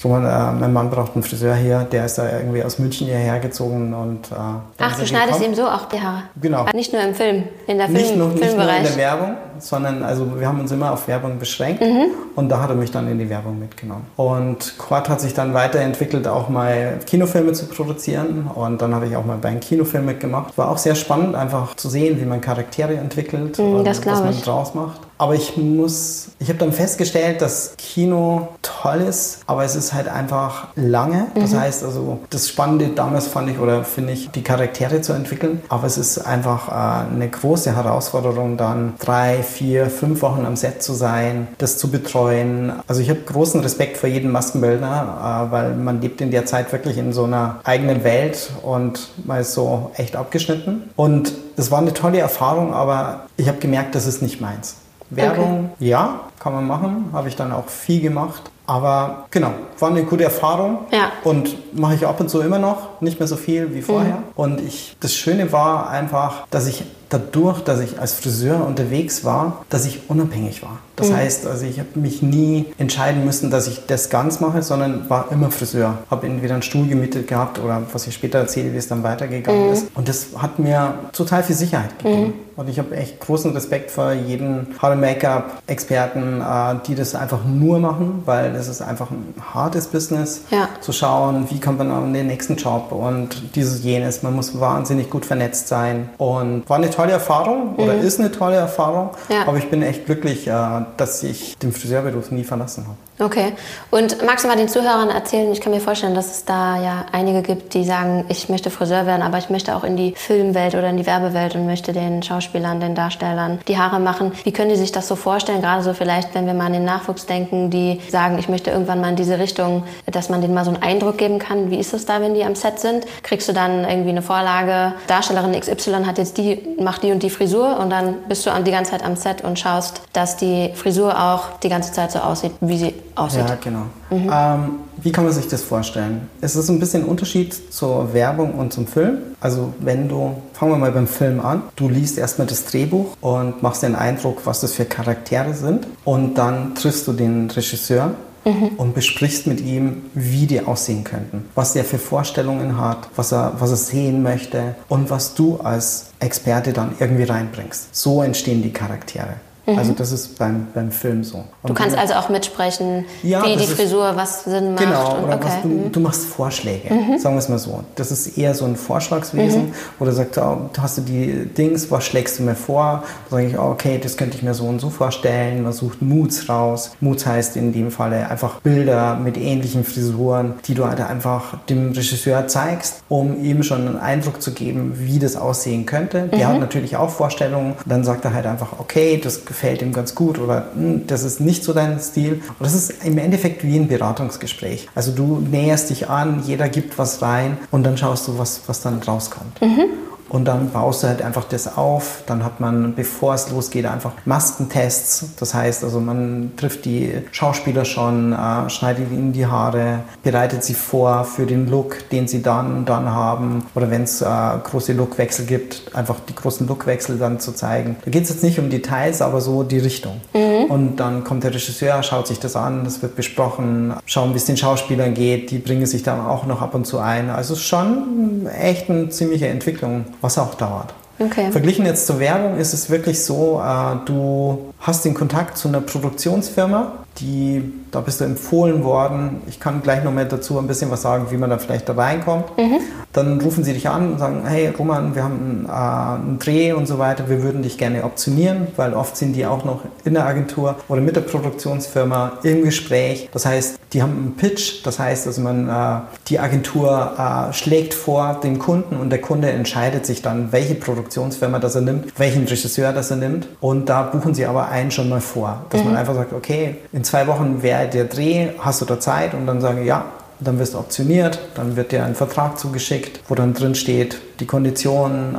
Roman, äh, mein Mann braucht einen Friseur hier, der ist da irgendwie aus München hierher gezogen und äh, Ach, du schneidest ihm so auch die Haare. Genau. Nicht nur im Film, in der Film, Nicht, nur, nicht nur in Filmbereich. der Werbung, sondern also wir haben uns immer auf Werbung beschränkt Mhm. und da hat er mich dann in die Werbung mitgenommen. Und Quad hat sich dann weiterentwickelt, auch mal Kinofilme zu produzieren und dann habe ich auch mal bei einem Kinofilm mitgemacht. War auch sehr spannend, einfach zu sehen, wie man Charaktere entwickelt und Mhm, das was man ich. draus macht. Aber ich muss, ich habe dann festgestellt, dass Kino toll ist, aber es ist halt einfach lange. Das Mhm. heißt also, das Spannende damals fand ich oder finde ich, die Charaktere zu entwickeln. Aber es ist einfach äh, eine große Herausforderung, dann drei, vier, fünf Wochen am Set zu sein, das zu betreuen. Also ich habe großen Respekt vor jedem Maskenbildner, äh, weil man lebt in der Zeit wirklich in so einer eigenen Welt und man ist so echt abgeschnitten. Und es war eine tolle Erfahrung, aber ich habe gemerkt, das ist nicht meins. Werbung, ja, kann man machen, habe ich dann auch viel gemacht. Aber genau, war eine gute Erfahrung Ja. und mache ich ab und zu immer noch, nicht mehr so viel wie vorher. Und ich, das Schöne war einfach, dass ich dadurch, dass ich als Friseur unterwegs war, dass ich unabhängig war. Das mhm. heißt, also ich habe mich nie entscheiden müssen, dass ich das ganz mache, sondern war immer Friseur. Habe entweder einen Stuhl gemietet gehabt oder was ich später erzähle, wie es dann weitergegangen mhm. ist. Und das hat mir total viel Sicherheit gegeben. Mhm. Und ich habe echt großen Respekt vor jedem Haare Make-up-Experten, äh, die das einfach nur machen, weil es ist einfach ein hartes Business, ja. zu schauen, wie kommt man an den nächsten Job und dieses, jenes. Man muss wahnsinnig gut vernetzt sein. Und war eine tolle Erfahrung oder mhm. ist eine tolle Erfahrung. Ja. Aber ich bin echt glücklich, äh, dass ich den Friseurberuf nie verlassen habe. Okay. Und magst du mal den Zuhörern erzählen, ich kann mir vorstellen, dass es da ja einige gibt, die sagen, ich möchte Friseur werden, aber ich möchte auch in die Filmwelt oder in die Werbewelt und möchte den Schauspielern, den Darstellern die Haare machen. Wie können die sich das so vorstellen? Gerade so vielleicht, wenn wir mal an den Nachwuchs denken, die sagen, ich möchte irgendwann mal in diese Richtung, dass man denen mal so einen Eindruck geben kann. Wie ist es da, wenn die am Set sind? Kriegst du dann irgendwie eine Vorlage, Darstellerin XY hat jetzt die, macht die und die Frisur und dann bist du die ganze Zeit am Set und schaust, dass die Frisur auch die ganze Zeit so aussieht, wie sie aussieht. Ja, genau. Mhm. Ähm, wie kann man sich das vorstellen? Es ist ein bisschen ein Unterschied zur Werbung und zum Film. Also wenn du, fangen wir mal beim Film an, du liest erstmal das Drehbuch und machst den Eindruck, was das für Charaktere sind und dann triffst du den Regisseur mhm. und besprichst mit ihm, wie die aussehen könnten, was er für Vorstellungen hat, was er, was er sehen möchte und was du als Experte dann irgendwie reinbringst. So entstehen die Charaktere. Mhm. Also das ist beim, beim Film so. Und du kannst also auch mitsprechen, ja, wie die Frisur, was Sinn macht. Genau, und, oder okay. was du, mhm. du machst Vorschläge, mhm. sagen wir es mal so. Das ist eher so ein Vorschlagswesen, mhm. wo du sagst, oh, hast du die Dings, was schlägst du mir vor? Da sage ich, oh, okay, das könnte ich mir so und so vorstellen. Man sucht Moods raus. Moods heißt in dem Falle einfach Bilder mit ähnlichen Frisuren, die du halt einfach dem Regisseur zeigst, um ihm schon einen Eindruck zu geben, wie das aussehen könnte. Der hat mhm. natürlich auch Vorstellungen. Dann sagt er halt einfach, okay, das gefällt gefällt ihm ganz gut oder hm, das ist nicht so dein Stil. Und das ist im Endeffekt wie ein Beratungsgespräch. Also du näherst dich an, jeder gibt was rein und dann schaust du, was, was dann rauskommt. Mhm. Und dann baust du halt einfach das auf. Dann hat man, bevor es losgeht, einfach Maskentests. Das heißt, also man trifft die Schauspieler schon, äh, schneidet ihnen die Haare, bereitet sie vor für den Look, den sie dann dann haben. Oder wenn es äh, große Lookwechsel gibt, einfach die großen Lookwechsel dann zu zeigen. Da geht es jetzt nicht um Details, aber so die Richtung. Mhm. Und dann kommt der Regisseur, schaut sich das an, das wird besprochen, schauen, wie es den Schauspielern geht. Die bringen sich dann auch noch ab und zu ein. Also schon echt eine ziemliche Entwicklung was auch dauert. Okay. Verglichen jetzt zur Werbung ist es wirklich so, äh, du hast den Kontakt zu einer Produktionsfirma, die, da bist du empfohlen worden. Ich kann gleich noch mal dazu ein bisschen was sagen, wie man da vielleicht da reinkommt. Mhm. Dann rufen sie dich an und sagen, hey Roman, wir haben äh, einen Dreh und so weiter, wir würden dich gerne optionieren, weil oft sind die auch noch in der Agentur oder mit der Produktionsfirma im Gespräch. Das heißt, die haben einen Pitch, das heißt, also man, äh, die Agentur äh, schlägt vor den Kunden und der Kunde entscheidet sich dann, welche Produktionsfirma das er nimmt, welchen Regisseur das er nimmt und da buchen sie aber einen schon mal vor, dass mhm. man einfach sagt, okay, in zwei Wochen wäre der Dreh, hast du da Zeit und dann sagen, ja, dann wirst du optioniert, dann wird dir ein Vertrag zugeschickt, wo dann drin steht, die Konditionen, äh,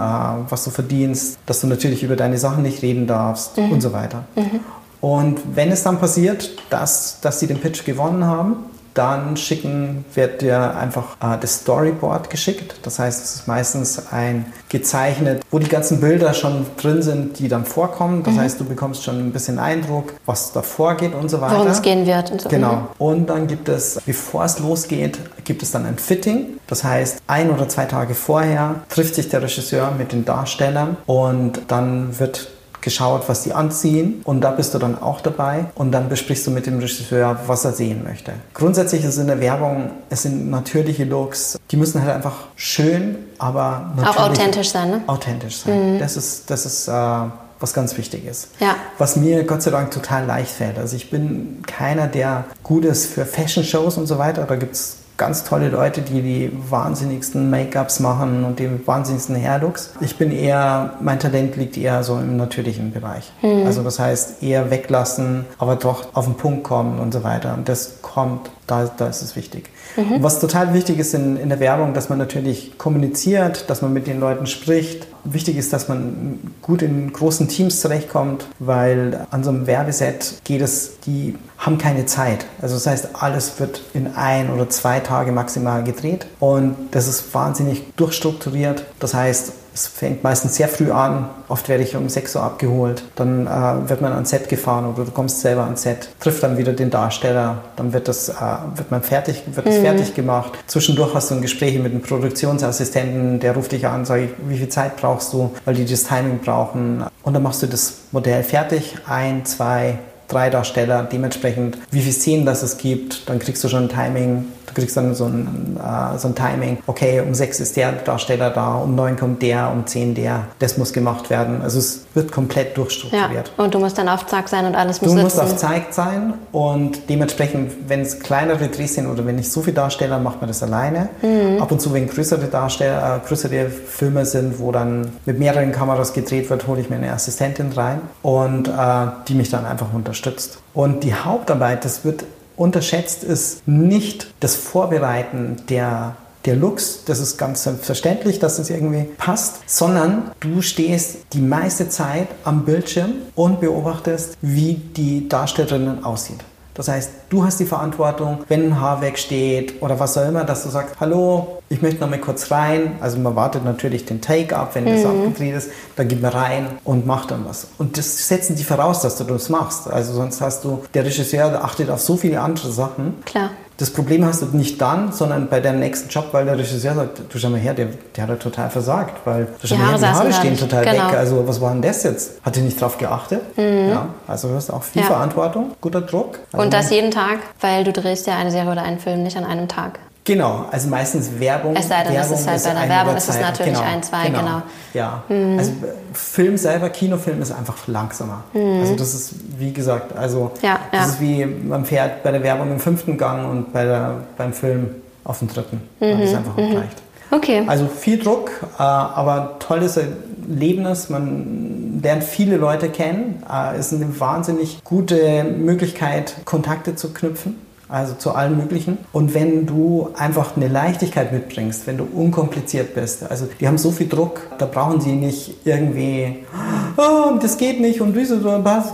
was du verdienst, dass du natürlich über deine Sachen nicht reden darfst mhm. und so weiter. Mhm. Und wenn es dann passiert, dass, dass sie den Pitch gewonnen haben, dann schicken, wird dir einfach äh, das Storyboard geschickt. Das heißt, es ist meistens ein gezeichnet, wo die ganzen Bilder schon drin sind, die dann vorkommen. Das mhm. heißt, du bekommst schon ein bisschen Eindruck, was da vorgeht und so weiter. Worum es gehen wird. Und so. Genau. Mhm. Und dann gibt es, bevor es losgeht, gibt es dann ein Fitting. Das heißt, ein oder zwei Tage vorher trifft sich der Regisseur mit den Darstellern und dann wird geschaut, was die anziehen und da bist du dann auch dabei und dann besprichst du mit dem Regisseur, was er sehen möchte. Grundsätzlich ist in der Werbung, es sind natürliche Looks, die müssen halt einfach schön, aber natürlich auch authentisch sein. Ne? Authentisch sein. Mhm. Das ist, das ist äh, was ganz wichtig ist. Ja. Was mir Gott sei Dank total leicht fällt. Also ich bin keiner, der gut ist für Fashion-Shows und so weiter. Da gibt es ganz tolle Leute, die die wahnsinnigsten Make-ups machen und die wahnsinnigsten Hairlooks. Ich bin eher, mein Talent liegt eher so im natürlichen Bereich. Mhm. Also das heißt eher weglassen, aber doch auf den Punkt kommen und so weiter. Und das kommt, da, da ist es wichtig. Mhm. Was total wichtig ist in, in der Werbung, dass man natürlich kommuniziert, dass man mit den Leuten spricht. Wichtig ist, dass man gut in großen Teams zurechtkommt, weil an so einem Werbeset geht es, die haben keine Zeit. Also das heißt, alles wird in ein oder zwei Tage maximal gedreht und das ist wahnsinnig durchstrukturiert. Das heißt, Das fängt meistens sehr früh an. Oft werde ich um 6 Uhr abgeholt. Dann äh, wird man ans Set gefahren oder du kommst selber ans Set, trifft dann wieder den Darsteller. Dann wird das, äh, wird man fertig, wird das mhm. fertig gemacht. Zwischendurch hast du ein Gespräch mit einem Produktionsassistenten, der ruft dich an, sagt, wie viel Zeit brauchst du, weil die das Timing brauchen. Und dann machst du das Modell fertig. Ein, zwei, drei Darsteller, dementsprechend wie viele Szenen das es gibt, dann kriegst du schon ein Timing, Du kriegst dann so ein, äh, so ein Timing, okay, um sechs ist der Darsteller da, um neun kommt der, um zehn der. Das muss gemacht werden. Also es wird komplett durchstrukturiert. Ja, und du musst dann auf Zack sein und alles muss Du musst auf Zack sein und dementsprechend, wenn es kleinere Drehs sind oder wenn nicht so viele Darsteller, macht man das alleine. Mhm. Ab und zu, wenn größere Darsteller, äh, größere Filme sind, wo dann mit mehreren Kameras gedreht wird, hole ich mir eine Assistentin rein und äh, die mich dann einfach unterstützt. Und die Hauptarbeit, das wird unterschätzt ist nicht das Vorbereiten der der Looks, das ist ganz selbstverständlich, dass es irgendwie passt, sondern du stehst die meiste Zeit am Bildschirm und beobachtest, wie die Darstellerin aussieht. Das heißt, du hast die Verantwortung, wenn ein Haar wegsteht oder was auch immer, dass du sagst, hallo, ich möchte noch mal kurz rein. Also man wartet natürlich den Take ab, wenn mhm. das abgedreht ist, dann geht man rein und macht dann was. Und das setzen die voraus, dass du das machst. Also sonst hast du, der Regisseur achtet auf so viele andere Sachen. Klar. Das Problem hast du nicht dann, sondern bei deinem nächsten Job, weil der Regisseur sagt, du schau mal her, der, der hat ja total versagt, weil du schau mal her, die Haare stehen total genau. weg. Also was war denn das jetzt? Hat er nicht drauf geachtet? Mhm. Ja, also du hast auch viel ja. Verantwortung, guter Druck. Also Und das jeden Tag, weil du drehst ja eine Serie oder einen Film nicht an einem Tag. Genau, also meistens Werbung. Es sei denn, Werbung das ist halt bei der Werbung ist es natürlich genau, ein, zwei, genau. genau. Ja, mhm. also Film selber, Kinofilm ist einfach langsamer. Mhm. Also das ist, wie gesagt, also ja, das ja. ist wie man fährt bei der Werbung im fünften Gang und bei der, beim Film auf dem dritten. Mhm. Das ist einfach mhm. leicht. Okay. Also viel Druck, äh, aber tolles Erlebnis. Man lernt viele Leute kennen. Es äh, ist eine wahnsinnig gute Möglichkeit, Kontakte zu knüpfen also zu allen möglichen. Und wenn du einfach eine Leichtigkeit mitbringst, wenn du unkompliziert bist, also die haben so viel Druck, da brauchen sie nicht irgendwie, oh, das geht nicht und wieso das,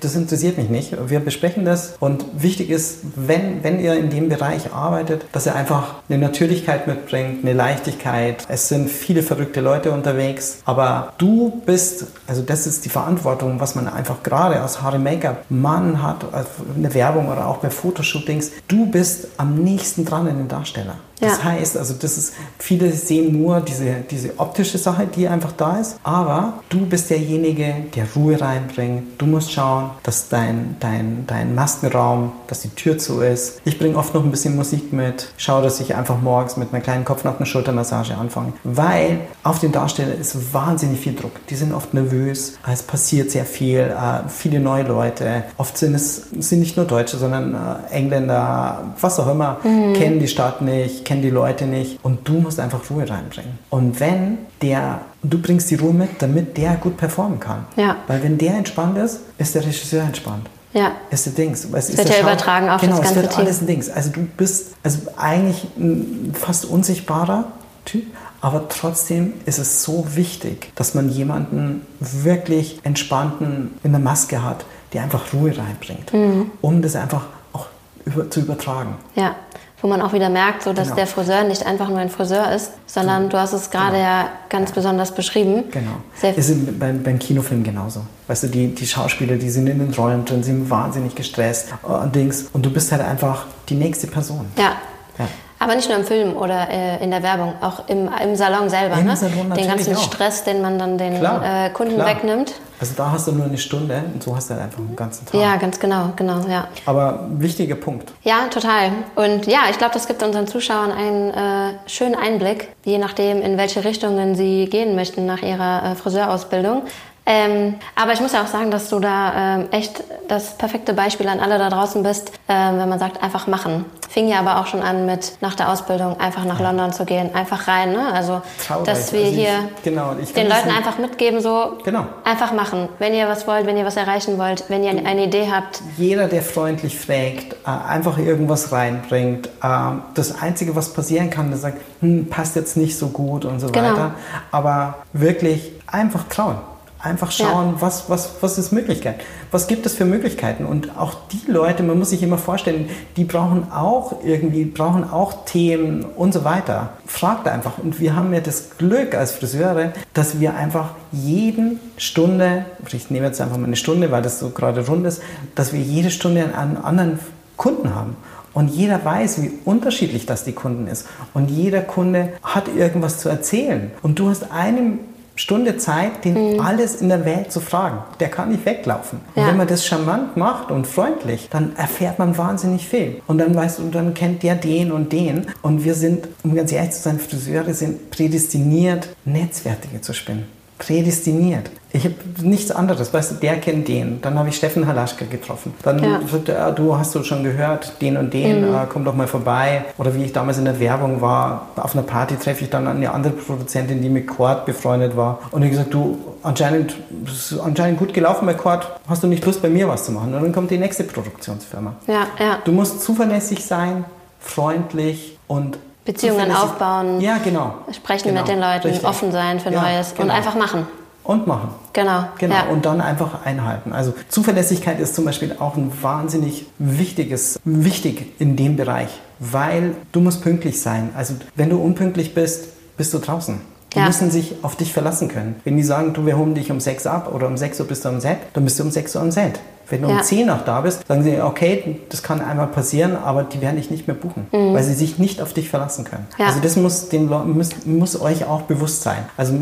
das interessiert mich nicht. Wir besprechen das und wichtig ist, wenn, wenn ihr in dem Bereich arbeitet, dass ihr einfach eine Natürlichkeit mitbringt, eine Leichtigkeit. Es sind viele verrückte Leute unterwegs, aber du bist, also das ist die Verantwortung, was man einfach gerade als Haare Make-up Mann hat, also eine Werbung oder auch bei Fotoshooting denkst, du bist am nächsten dran in den Darsteller. Das ja. heißt, also das ist, viele sehen nur diese, diese optische Sache, die einfach da ist, aber du bist derjenige, der Ruhe reinbringt. Du musst schauen, dass dein, dein, dein Maskenraum, dass die Tür zu ist. Ich bringe oft noch ein bisschen Musik mit, schaue, dass ich einfach morgens mit einer kleinen Kopfnacken-Schultermassage anfange, weil auf den Darstellern ist wahnsinnig viel Druck. Die sind oft nervös, es passiert sehr viel, äh, viele neue Leute. Oft sind es sind nicht nur Deutsche, sondern äh, Engländer, was auch immer, mhm. kennen die Stadt nicht kenne die Leute nicht und du musst einfach Ruhe reinbringen. Und wenn der, du bringst die Ruhe mit, damit der gut performen kann. Ja. Weil wenn der entspannt ist, ist der Regisseur entspannt. Ja. Ist der Dings. Es, wird ja übertragen auf genau, das ganze es wird alles ein Dings. Also du bist also eigentlich ein fast unsichtbarer Typ, aber trotzdem ist es so wichtig, dass man jemanden wirklich entspannten in der Maske hat, der einfach Ruhe reinbringt, mhm. um das einfach auch über, zu übertragen. Ja wo man auch wieder merkt, so dass genau. der Friseur nicht einfach nur ein Friseur ist, sondern genau. du hast es gerade genau. ja ganz besonders beschrieben. Genau. Sehr ist beim, beim Kinofilm genauso. Weißt du, die, die Schauspieler, die sind in den Rollen drin, sind wahnsinnig gestresst und Dings. Und du bist halt einfach die nächste Person. Ja. ja. Aber nicht nur im Film oder äh, in der Werbung, auch im, im Salon selber. Im ne? Salon den ganzen auch. Stress, den man dann den klar, äh, Kunden klar. wegnimmt. Also da hast du nur eine Stunde und so hast du halt einfach einen ganzen Tag. Ja, ganz genau, genau, ja. Aber wichtiger Punkt. Ja, total. Und ja, ich glaube, das gibt unseren Zuschauern einen äh, schönen Einblick, je nachdem, in welche Richtungen sie gehen möchten nach ihrer äh, Friseurausbildung. Ähm, aber ich muss ja auch sagen, dass du da ähm, echt das perfekte Beispiel an alle da draußen bist, ähm, wenn man sagt, einfach machen. Fing ja aber auch schon an mit nach der Ausbildung einfach nach ja. London zu gehen, einfach rein. Ne? Also, Traurig. dass wir also ich, hier genau, den Leuten einfach mitgeben, so genau. einfach machen. Wenn ihr was wollt, wenn ihr was erreichen wollt, wenn ihr eine Idee habt. Jeder, der freundlich fragt, äh, einfach irgendwas reinbringt. Äh, das Einzige, was passieren kann, der sagt, hm, passt jetzt nicht so gut und so genau. weiter. Aber wirklich einfach trauen Einfach schauen, ja. was, was, was ist Möglichkeit? Was gibt es für Möglichkeiten? Und auch die Leute, man muss sich immer vorstellen, die brauchen auch irgendwie, brauchen auch Themen und so weiter. Fragt einfach. Und wir haben ja das Glück als Friseure, dass wir einfach jeden Stunde, ich nehme jetzt einfach mal eine Stunde, weil das so gerade rund ist, dass wir jede Stunde einen anderen Kunden haben. Und jeder weiß, wie unterschiedlich das die Kunden ist. Und jeder Kunde hat irgendwas zu erzählen. Und du hast eine Stunde Zeit, den mhm. alles in der Welt zu fragen. Der kann nicht weglaufen. Ja. Und wenn man das charmant macht und freundlich, dann erfährt man wahnsinnig viel. Und dann weißt du, dann kennt der den und den. Und wir sind, um ganz ehrlich zu sein, Friseure sind prädestiniert, Netzwerke zu spinnen prädestiniert. Ich habe nichts anderes. Weißt du, der kennt den. Dann habe ich Steffen Halaschka getroffen. Dann ja. sagte er, du hast du schon gehört, den und den, mhm. äh, komm doch mal vorbei. Oder wie ich damals in der Werbung war, auf einer Party treffe ich dann eine andere Produzentin, die mit Cord befreundet war. Und ich gesagt, du, anscheinend, ist anscheinend gut gelaufen bei Cord, hast du nicht Lust bei mir was zu machen? Und dann kommt die nächste Produktionsfirma. Ja, ja. Du musst zuverlässig sein, freundlich und Beziehungen aufbauen. Ja, genau. Sprechen genau. mit den Leuten, Richtig. offen sein für ja, Neues genau. und einfach machen. Und machen. Genau. Genau. Ja. Und dann einfach einhalten. Also Zuverlässigkeit ist zum Beispiel auch ein wahnsinnig wichtiges, wichtig in dem Bereich, weil du musst pünktlich sein. Also wenn du unpünktlich bist, bist du draußen. Die ja. müssen sich auf dich verlassen können. Wenn die sagen, du, wir holen dich um 6 ab oder um 6 Uhr bist du am Set, dann bist du um 6 Uhr am Set. Wenn du ja. um 10 nach da bist, sagen sie, okay, das kann einmal passieren, aber die werden dich nicht mehr buchen, mhm. weil sie sich nicht auf dich verlassen können. Ja. Also das muss, den muss, muss euch auch bewusst sein. Also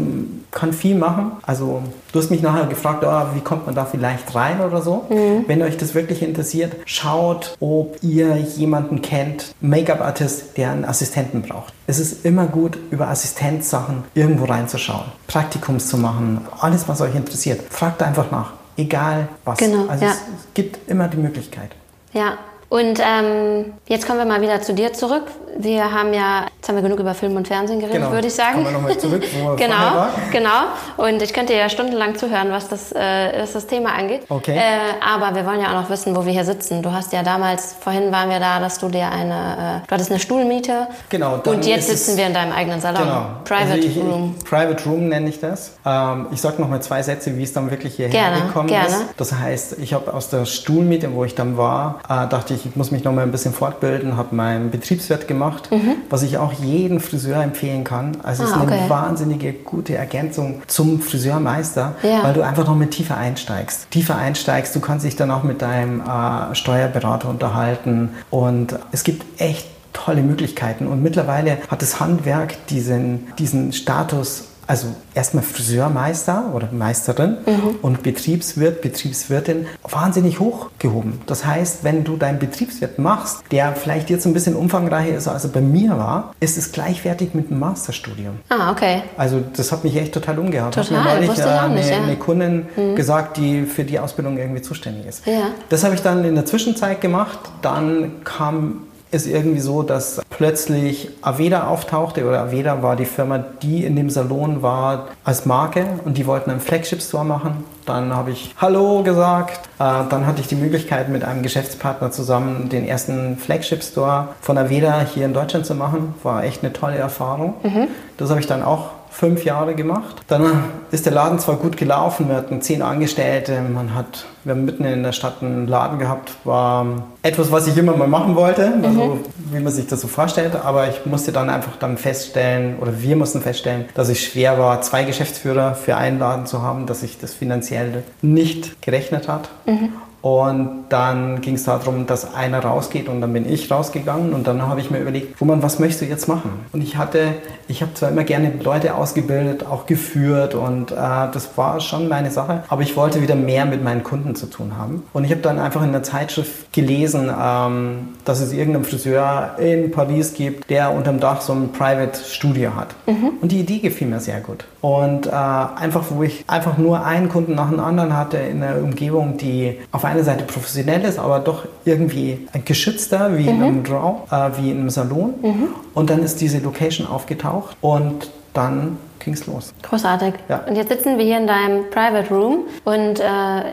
kann viel machen. Also du hast mich nachher gefragt, oh, wie kommt man da vielleicht rein oder so. Mhm. Wenn euch das wirklich interessiert, schaut, ob ihr jemanden kennt, Make-up-Artist, der einen Assistenten braucht. Es ist immer gut, über Assistenzsachen irgendwo reinzuschauen, Praktikums zu machen, alles, was euch interessiert. Fragt einfach nach egal was. Genau, also ja. es gibt immer die Möglichkeit. Ja, und ähm, jetzt kommen wir mal wieder zu dir zurück. Wir haben ja, jetzt haben wir genug über Film und Fernsehen geredet, genau. würde ich sagen. Kommen wir nochmal zurück, wo wir genau, war. Genau, und ich könnte ja stundenlang zuhören, was das, äh, was das Thema angeht. Okay. Äh, aber wir wollen ja auch noch wissen, wo wir hier sitzen. Du hast ja damals, vorhin waren wir da, dass du dir eine, äh, du hattest eine Stuhlmiete. Genau. Und jetzt sitzen wir in deinem eigenen Salon. Genau. Private also ich, Room. Ich, Private Room nenne ich das. Ähm, ich sage nochmal zwei Sätze, wie es dann wirklich hierher gerne, gekommen gerne. ist. Das heißt, ich habe aus der Stuhlmiete, wo ich dann war, äh, dachte ich, ich muss mich nochmal ein bisschen fortbilden, habe meinen Betriebswirt gemacht, mhm. was ich auch jedem Friseur empfehlen kann. Also es ah, ist eine wahnsinnige gute Ergänzung zum Friseurmeister, ja. weil du einfach noch mit tiefer einsteigst. Tiefer einsteigst, du kannst dich dann auch mit deinem äh, Steuerberater unterhalten und es gibt echt tolle Möglichkeiten und mittlerweile hat das Handwerk diesen, diesen Status also erstmal Friseurmeister oder Meisterin mhm. und Betriebswirt, Betriebswirtin wahnsinnig hochgehoben. Das heißt, wenn du deinen Betriebswirt machst, der vielleicht jetzt ein bisschen umfangreicher ist, als er bei mir war, ist es gleichwertig mit einem Masterstudium. Ah, okay. Also das hat mich echt total umgehauen. Total, hat mir neulich äh, eine, nicht, ja. eine, Kundin mhm. gesagt, die für die Ausbildung irgendwie zuständig ist. Ja. Das habe ich dann in der Zwischenzeit gemacht. Dann kam ist irgendwie so, dass plötzlich Aveda auftauchte oder Aveda war die Firma, die in dem Salon war als Marke und die wollten einen Flagship Store machen. Dann habe ich Hallo gesagt. Äh, dann hatte ich die Möglichkeit, mit einem Geschäftspartner zusammen den ersten Flagship Store von Aveda hier in Deutschland zu machen. War echt eine tolle Erfahrung. Mhm. Das habe ich dann auch fünf Jahre gemacht. Dann ist der Laden zwar gut gelaufen, wir hatten zehn Angestellte, man hat, wir haben mitten in der Stadt einen Laden gehabt, war etwas, was ich immer mal machen wollte, also mhm. wie man sich das so vorstellt, aber ich musste dann einfach dann feststellen, oder wir mussten feststellen, dass es schwer war, zwei Geschäftsführer für einen Laden zu haben, dass sich das finanziell nicht gerechnet hat. Mhm. Und dann ging es darum, dass einer rausgeht und dann bin ich rausgegangen und dann habe ich mir überlegt, Roman, was möchtest du jetzt machen? Und ich hatte, ich habe zwar immer gerne Leute ausgebildet, auch geführt und äh, das war schon meine Sache, aber ich wollte wieder mehr mit meinen Kunden zu tun haben. Und ich habe dann einfach in der Zeitschrift gelesen, ähm, dass es irgendeinen Friseur in Paris gibt, der unterm Dach so ein Private Studio hat. Mhm. Und die Idee gefiel mir sehr gut. Und äh, einfach, wo ich einfach nur einen Kunden nach dem anderen hatte in einer Umgebung, die auf einer Seite professionell ist, aber doch irgendwie geschützter, wie mhm. in einem Draw, äh, wie in einem Salon. Mhm. Und dann ist diese Location aufgetaucht und dann ging es los. Großartig. Ja. Und jetzt sitzen wir hier in deinem Private Room und äh,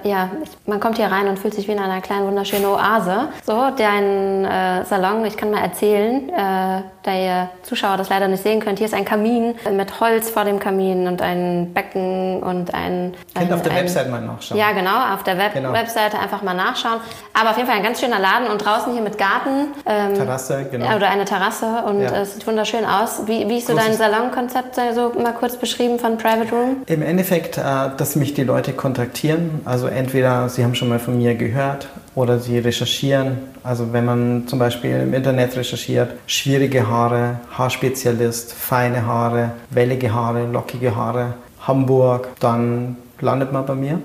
ja, man kommt hier rein und fühlt sich wie in einer kleinen wunderschönen Oase. So, dein äh, Salon, ich kann mal erzählen, äh, da ihr Zuschauer das leider nicht sehen könnt, hier ist ein Kamin mit Holz vor dem Kamin und ein Becken und ein... Könnt auf der ein, Website mal nachschauen. Ja, genau, auf der Web Genau. Webseite einfach mal nachschauen. Aber auf jeden Fall ein ganz schöner Laden und draußen hier mit Garten. Ähm, Terrasse, genau. Oder eine Terrasse und Ja. es sieht wunderschön aus. Wie, wie ist so dein Salonkonzept so mal kurz beschrieben von Private Room? Im Endeffekt, äh, dass mich die Leute kontaktieren. Also entweder sie haben schon mal von mir gehört oder sie recherchieren. Also wenn man zum Beispiel im Internet recherchiert, schwierige Haare, Haarspezialist, feine Haare, wellige Haare, lockige Haare, Hamburg, dann landet man bei mir.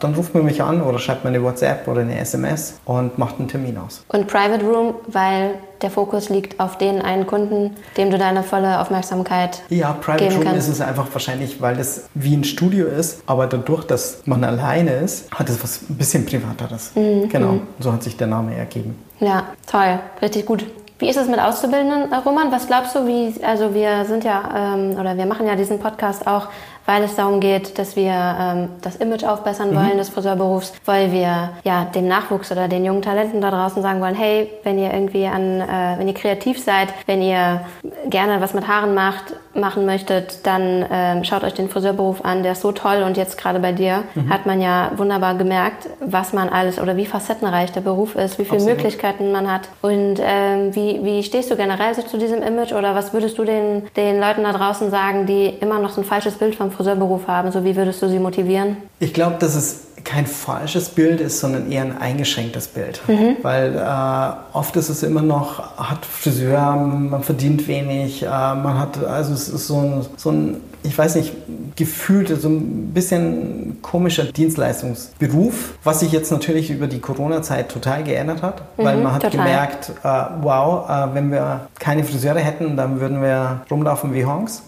Dann ruft man mich an oder schreibt mir eine WhatsApp oder eine SMS und macht einen Termin aus. Und Private Room, weil der Fokus liegt auf den einen Kunden, dem du deine volle Aufmerksamkeit Ja, Private geben Room kannst. ist es einfach wahrscheinlich, weil das wie ein Studio ist, aber dadurch, dass man alleine ist, hat es was ein bisschen Privateres. Mhm. Genau, so hat sich der Name ergeben. Ja, toll, richtig gut. Wie ist es mit Auszubildenden, Roman? Was glaubst du, wie, also wir sind ja, ähm, oder wir machen ja diesen Podcast auch, weil es darum geht, dass wir ähm, das Image aufbessern Mhm. wollen des Friseurberufs, weil wir ja dem Nachwuchs oder den jungen Talenten da draußen sagen wollen, hey, wenn ihr irgendwie an, äh, wenn ihr kreativ seid, wenn ihr gerne was mit Haaren macht, machen möchtet, dann ähm, schaut euch den Friseurberuf an, der ist so toll und jetzt gerade bei dir Mhm. hat man ja wunderbar gemerkt, was man alles oder wie facettenreich der Beruf ist, wie viele Absolut. Möglichkeiten man hat. Und ähm, wie, wie stehst du generell so zu diesem Image oder was würdest du den, den Leuten da draußen sagen, die immer noch so ein falsches Bild vom Friseurberuf haben? So wie würdest du sie motivieren? Ich glaube, dass es kein falsches Bild ist, sondern eher ein eingeschränktes Bild. Mhm. Weil äh, oft ist es immer noch, hat Friseur, man verdient wenig, äh, man hat, also es ist so ein, so ein ich weiß nicht, gefühlt so ein bisschen komischer Dienstleistungsberuf, was sich jetzt natürlich über die Corona-Zeit total geändert hat, weil man hat Mhm, total. gemerkt, äh, wow, äh, wenn wir keine Friseure hätten, dann würden wir rumlaufen wie Honks.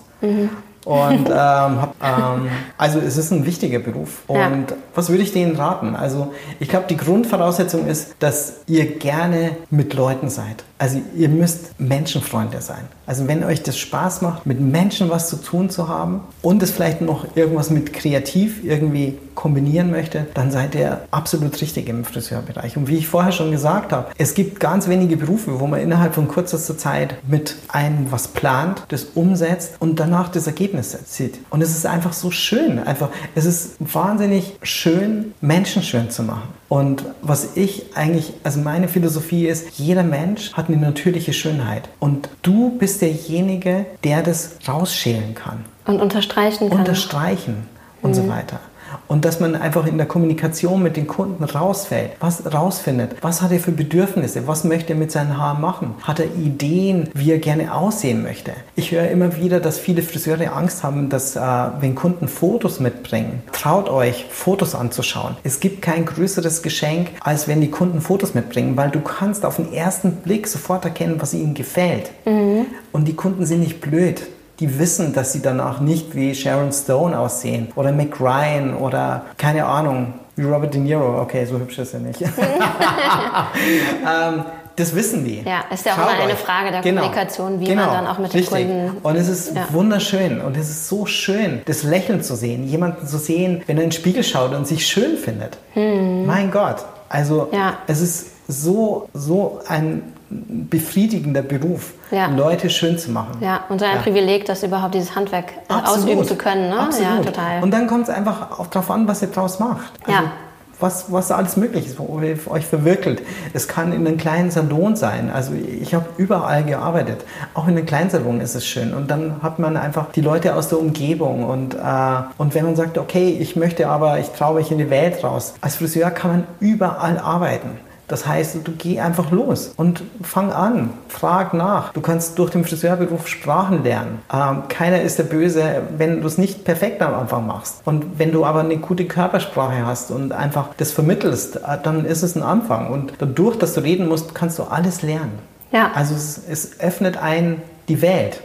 Und ähm, hab, ähm, also es ist ein wichtiger Beruf. Ja. Und was würde ich denen raten? Also ich glaube, die Grundvoraussetzung ist, dass ihr gerne mit Leuten seid. Also ihr müsst Menschenfreunde sein. Also wenn euch das Spaß macht, mit Menschen was zu tun zu haben und es vielleicht noch irgendwas mit kreativ irgendwie kombinieren möchte, dann seid ihr absolut richtig im Friseurbereich. Und wie ich vorher schon gesagt habe, es gibt ganz wenige Berufe, wo man innerhalb von kürzester Zeit mit einem was plant, das umsetzt und danach das Ergebnis sieht. Und es ist einfach so schön. Einfach, es ist wahnsinnig schön, Menschen schön zu machen. Und was ich eigentlich, also meine Philosophie ist, jeder Mensch hat eine natürliche Schönheit. Und du bist derjenige, der das rausschälen kann, Und unterstreichen kann. unterstreichen und so weiter. Und dass man einfach in der Kommunikation mit den Kunden rausfällt, was rausfindet, was hat er für Bedürfnisse, was möchte er mit seinen Haaren machen, hat er Ideen, wie er gerne aussehen möchte. Ich höre immer wieder, dass viele Friseure Angst haben, dass äh, wenn Kunden Fotos mitbringen, traut euch, Fotos anzuschauen. Es gibt kein größeres Geschenk, als wenn die Kunden Fotos mitbringen, weil du kannst auf den ersten Blick sofort erkennen, was ihnen gefällt. Und die Kunden sind nicht blöd die wissen, dass sie danach nicht wie Sharon Stone aussehen oder Mac Ryan oder keine Ahnung, wie Robert De Niro. Okay, so hübsch ist er nicht. ähm, das wissen die. Ja, ist ja auch Traut immer eine euch. Frage der Genau. Kommunikation, wie Genau. man dann auch mit den Richtig. Kunden. Und es ist Ja. wunderschön und es ist so schön, das Lächeln zu sehen, jemanden zu sehen, wenn er in den Spiegel schaut und sich schön findet. Mein Gott. Also Hm. Ja. es ist so, so ein befriedigender Beruf, Ja. Leute schön zu machen. Ja, und so ein Ja. Privileg, das überhaupt dieses Handwerk äh, Absolut. ausüben zu können. Ne? Absolut. Ja, total. Und dann kommt es einfach auch darauf an, was ihr draus macht. Also Ja. Was, was alles möglich ist, wo ihr euch verwirkelt. Es kann in einem kleinen Salon sein. Also ich habe überall gearbeitet. Auch in einem kleinen Salon ist es schön. Und dann hat man einfach die Leute aus der Umgebung. Und, äh, und wenn man sagt, okay, ich möchte aber, ich traue mich in die Welt raus. Als Friseur kann man überall arbeiten. Das heißt, du geh einfach los und fang an, frag nach. Du kannst durch den Friseurberuf Sprachen lernen. Ähm, keiner ist der Böse, wenn du es nicht perfekt am Anfang machst. Und wenn du aber eine gute Körpersprache hast und einfach das vermittelst, äh, dann ist es ein Anfang. Und dadurch, dass du reden musst, kannst du alles lernen. Ja. Also es, es öffnet ein die Welt.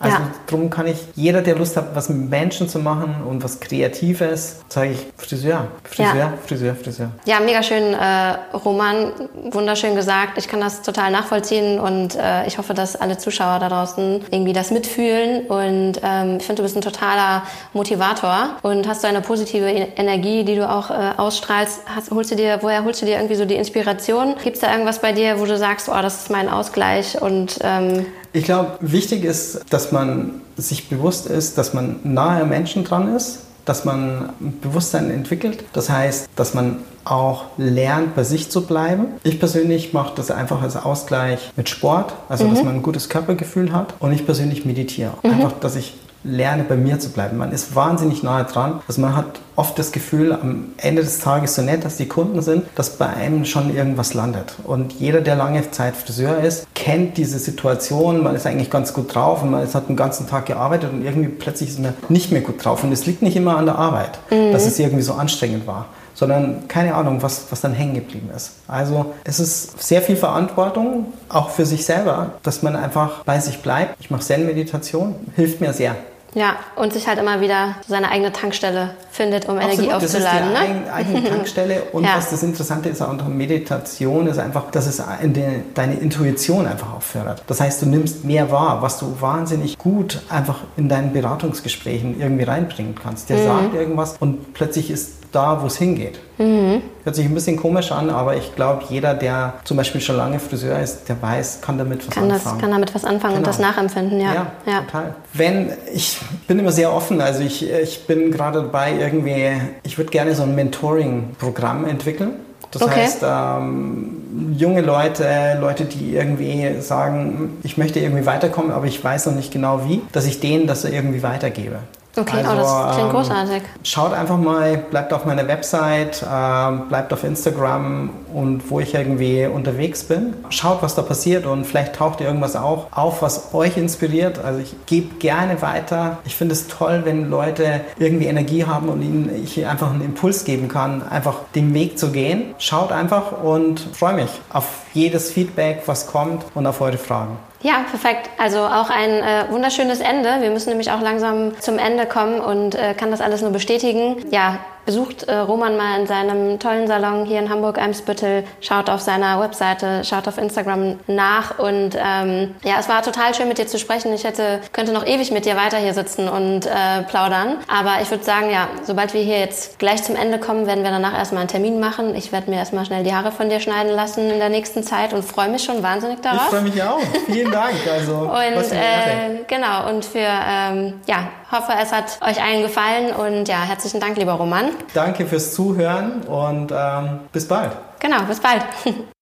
Also Ja. darum kann ich, jeder, der Lust hat, was mit Menschen zu machen und was Kreatives, sage ich Friseur, Friseur, Ja. Friseur, Friseur. Ja, mega schön, äh, Roman. Wunderschön gesagt. Ich kann das total nachvollziehen und äh, ich hoffe, dass alle Zuschauer da draußen irgendwie das mitfühlen. Und ähm, ich finde, du bist ein totaler Motivator und hast so eine positive E- Energie, die du auch äh, ausstrahlst. Hast, holst du dir, woher holst du dir irgendwie so die Inspiration? Gibt es da irgendwas bei dir, wo du sagst, oh, das ist mein Ausgleich und ähm, Ich glaube, wichtig ist, dass man sich bewusst ist, dass man nahe Menschen dran ist, dass man ein Bewusstsein entwickelt. Das heißt, dass man auch lernt, bei sich zu bleiben. Ich persönlich mache das einfach als Ausgleich mit Sport, also dass man ein gutes Körpergefühl hat. Und ich persönlich meditiere. Einfach, dass ich lerne, bei mir zu bleiben. Man ist wahnsinnig nahe dran. Also man hat oft das Gefühl, am Ende des Tages, so nett dass die Kunden sind, dass bei einem schon irgendwas landet. Und jeder, der lange Zeit Friseur ist, kennt diese Situation. Man ist eigentlich ganz gut drauf und man ist- hat den ganzen Tag gearbeitet und irgendwie plötzlich ist man nicht mehr gut drauf. Und es liegt nicht immer an der Arbeit, dass es irgendwie so anstrengend war sondern keine Ahnung, was, was dann hängen geblieben ist. Also es ist sehr viel Verantwortung, auch für sich selber, dass man einfach bei sich bleibt. Ich mache Zen-Meditation, hilft mir sehr. Ja, und sich halt immer wieder seine eigene Tankstelle findet, um Energie Absolut, das ist aufzuladen. die ne? eigen- eigene Tankstelle. Und Ja. was das Interessante ist an der Meditation, ist einfach, dass es eine, deine Intuition einfach auch fördert. Das heißt, du nimmst mehr wahr, was du wahnsinnig gut einfach in deinen Beratungsgesprächen irgendwie reinbringen kannst. Mhm. Der sagt irgendwas und plötzlich ist da, wo es hingeht. Mhm. Hört sich ein bisschen komisch an, aber ich glaube, jeder, der zum Beispiel schon lange Friseur ist, der weiß, kann damit was Kann, das, anfangen. kann damit was anfangen und Genau. das nachempfinden, ja. Ja, ja. total. Wenn, ich bin immer sehr offen, also ich, ich bin gerade dabei irgendwie, ich würde gerne so ein Mentoring-Programm entwickeln. Das Okay. heißt, ähm, junge Leute, Leute, die irgendwie sagen, ich möchte irgendwie weiterkommen, aber ich weiß noch nicht genau wie, dass ich denen das irgendwie weitergebe. Okay, oh, das klingt ähm, großartig. Schaut einfach mal, bleibt auf meiner Website, ähm, bleibt auf Instagram und wo ich irgendwie unterwegs bin. Schaut, was da passiert und vielleicht taucht ihr irgendwas auch auf, was euch inspiriert. Also ich gebe gerne weiter. Ich finde es toll, wenn Leute irgendwie Energie haben und ihnen ich einfach einen Impuls geben kann, einfach den Weg zu gehen. Schaut einfach und freue mich auf jedes Feedback, was kommt und auf eure Fragen. Ja, perfekt. Also auch ein äh, wunderschönes Ende. Wir müssen nämlich auch langsam zum Ende kommen und äh, kann das alles nur bestätigen. Ja, besucht äh, Roman mal in seinem tollen Salon hier in Hamburg-Eimsbüttel. Schaut auf seiner Webseite, schaut auf Instagram nach und ähm, ja, es war total schön mit dir zu sprechen. Ich hätte, könnte noch ewig mit dir weiter hier sitzen und äh, plaudern. Aber ich würde sagen, ja, sobald wir hier jetzt gleich zum Ende kommen, werden wir danach erstmal einen Termin machen. Ich werde mir erstmal schnell die Haare von dir schneiden lassen in der nächsten Zeit und freue mich schon wahnsinnig darauf. Ich freue mich auch. Vielen Dank. Also, Und äh, genau, und für, ähm, ja, hoffe, es hat euch allen gefallen und ja, herzlichen Dank, lieber Roman. Danke fürs Zuhören und ähm, bis bald. Genau, bis bald.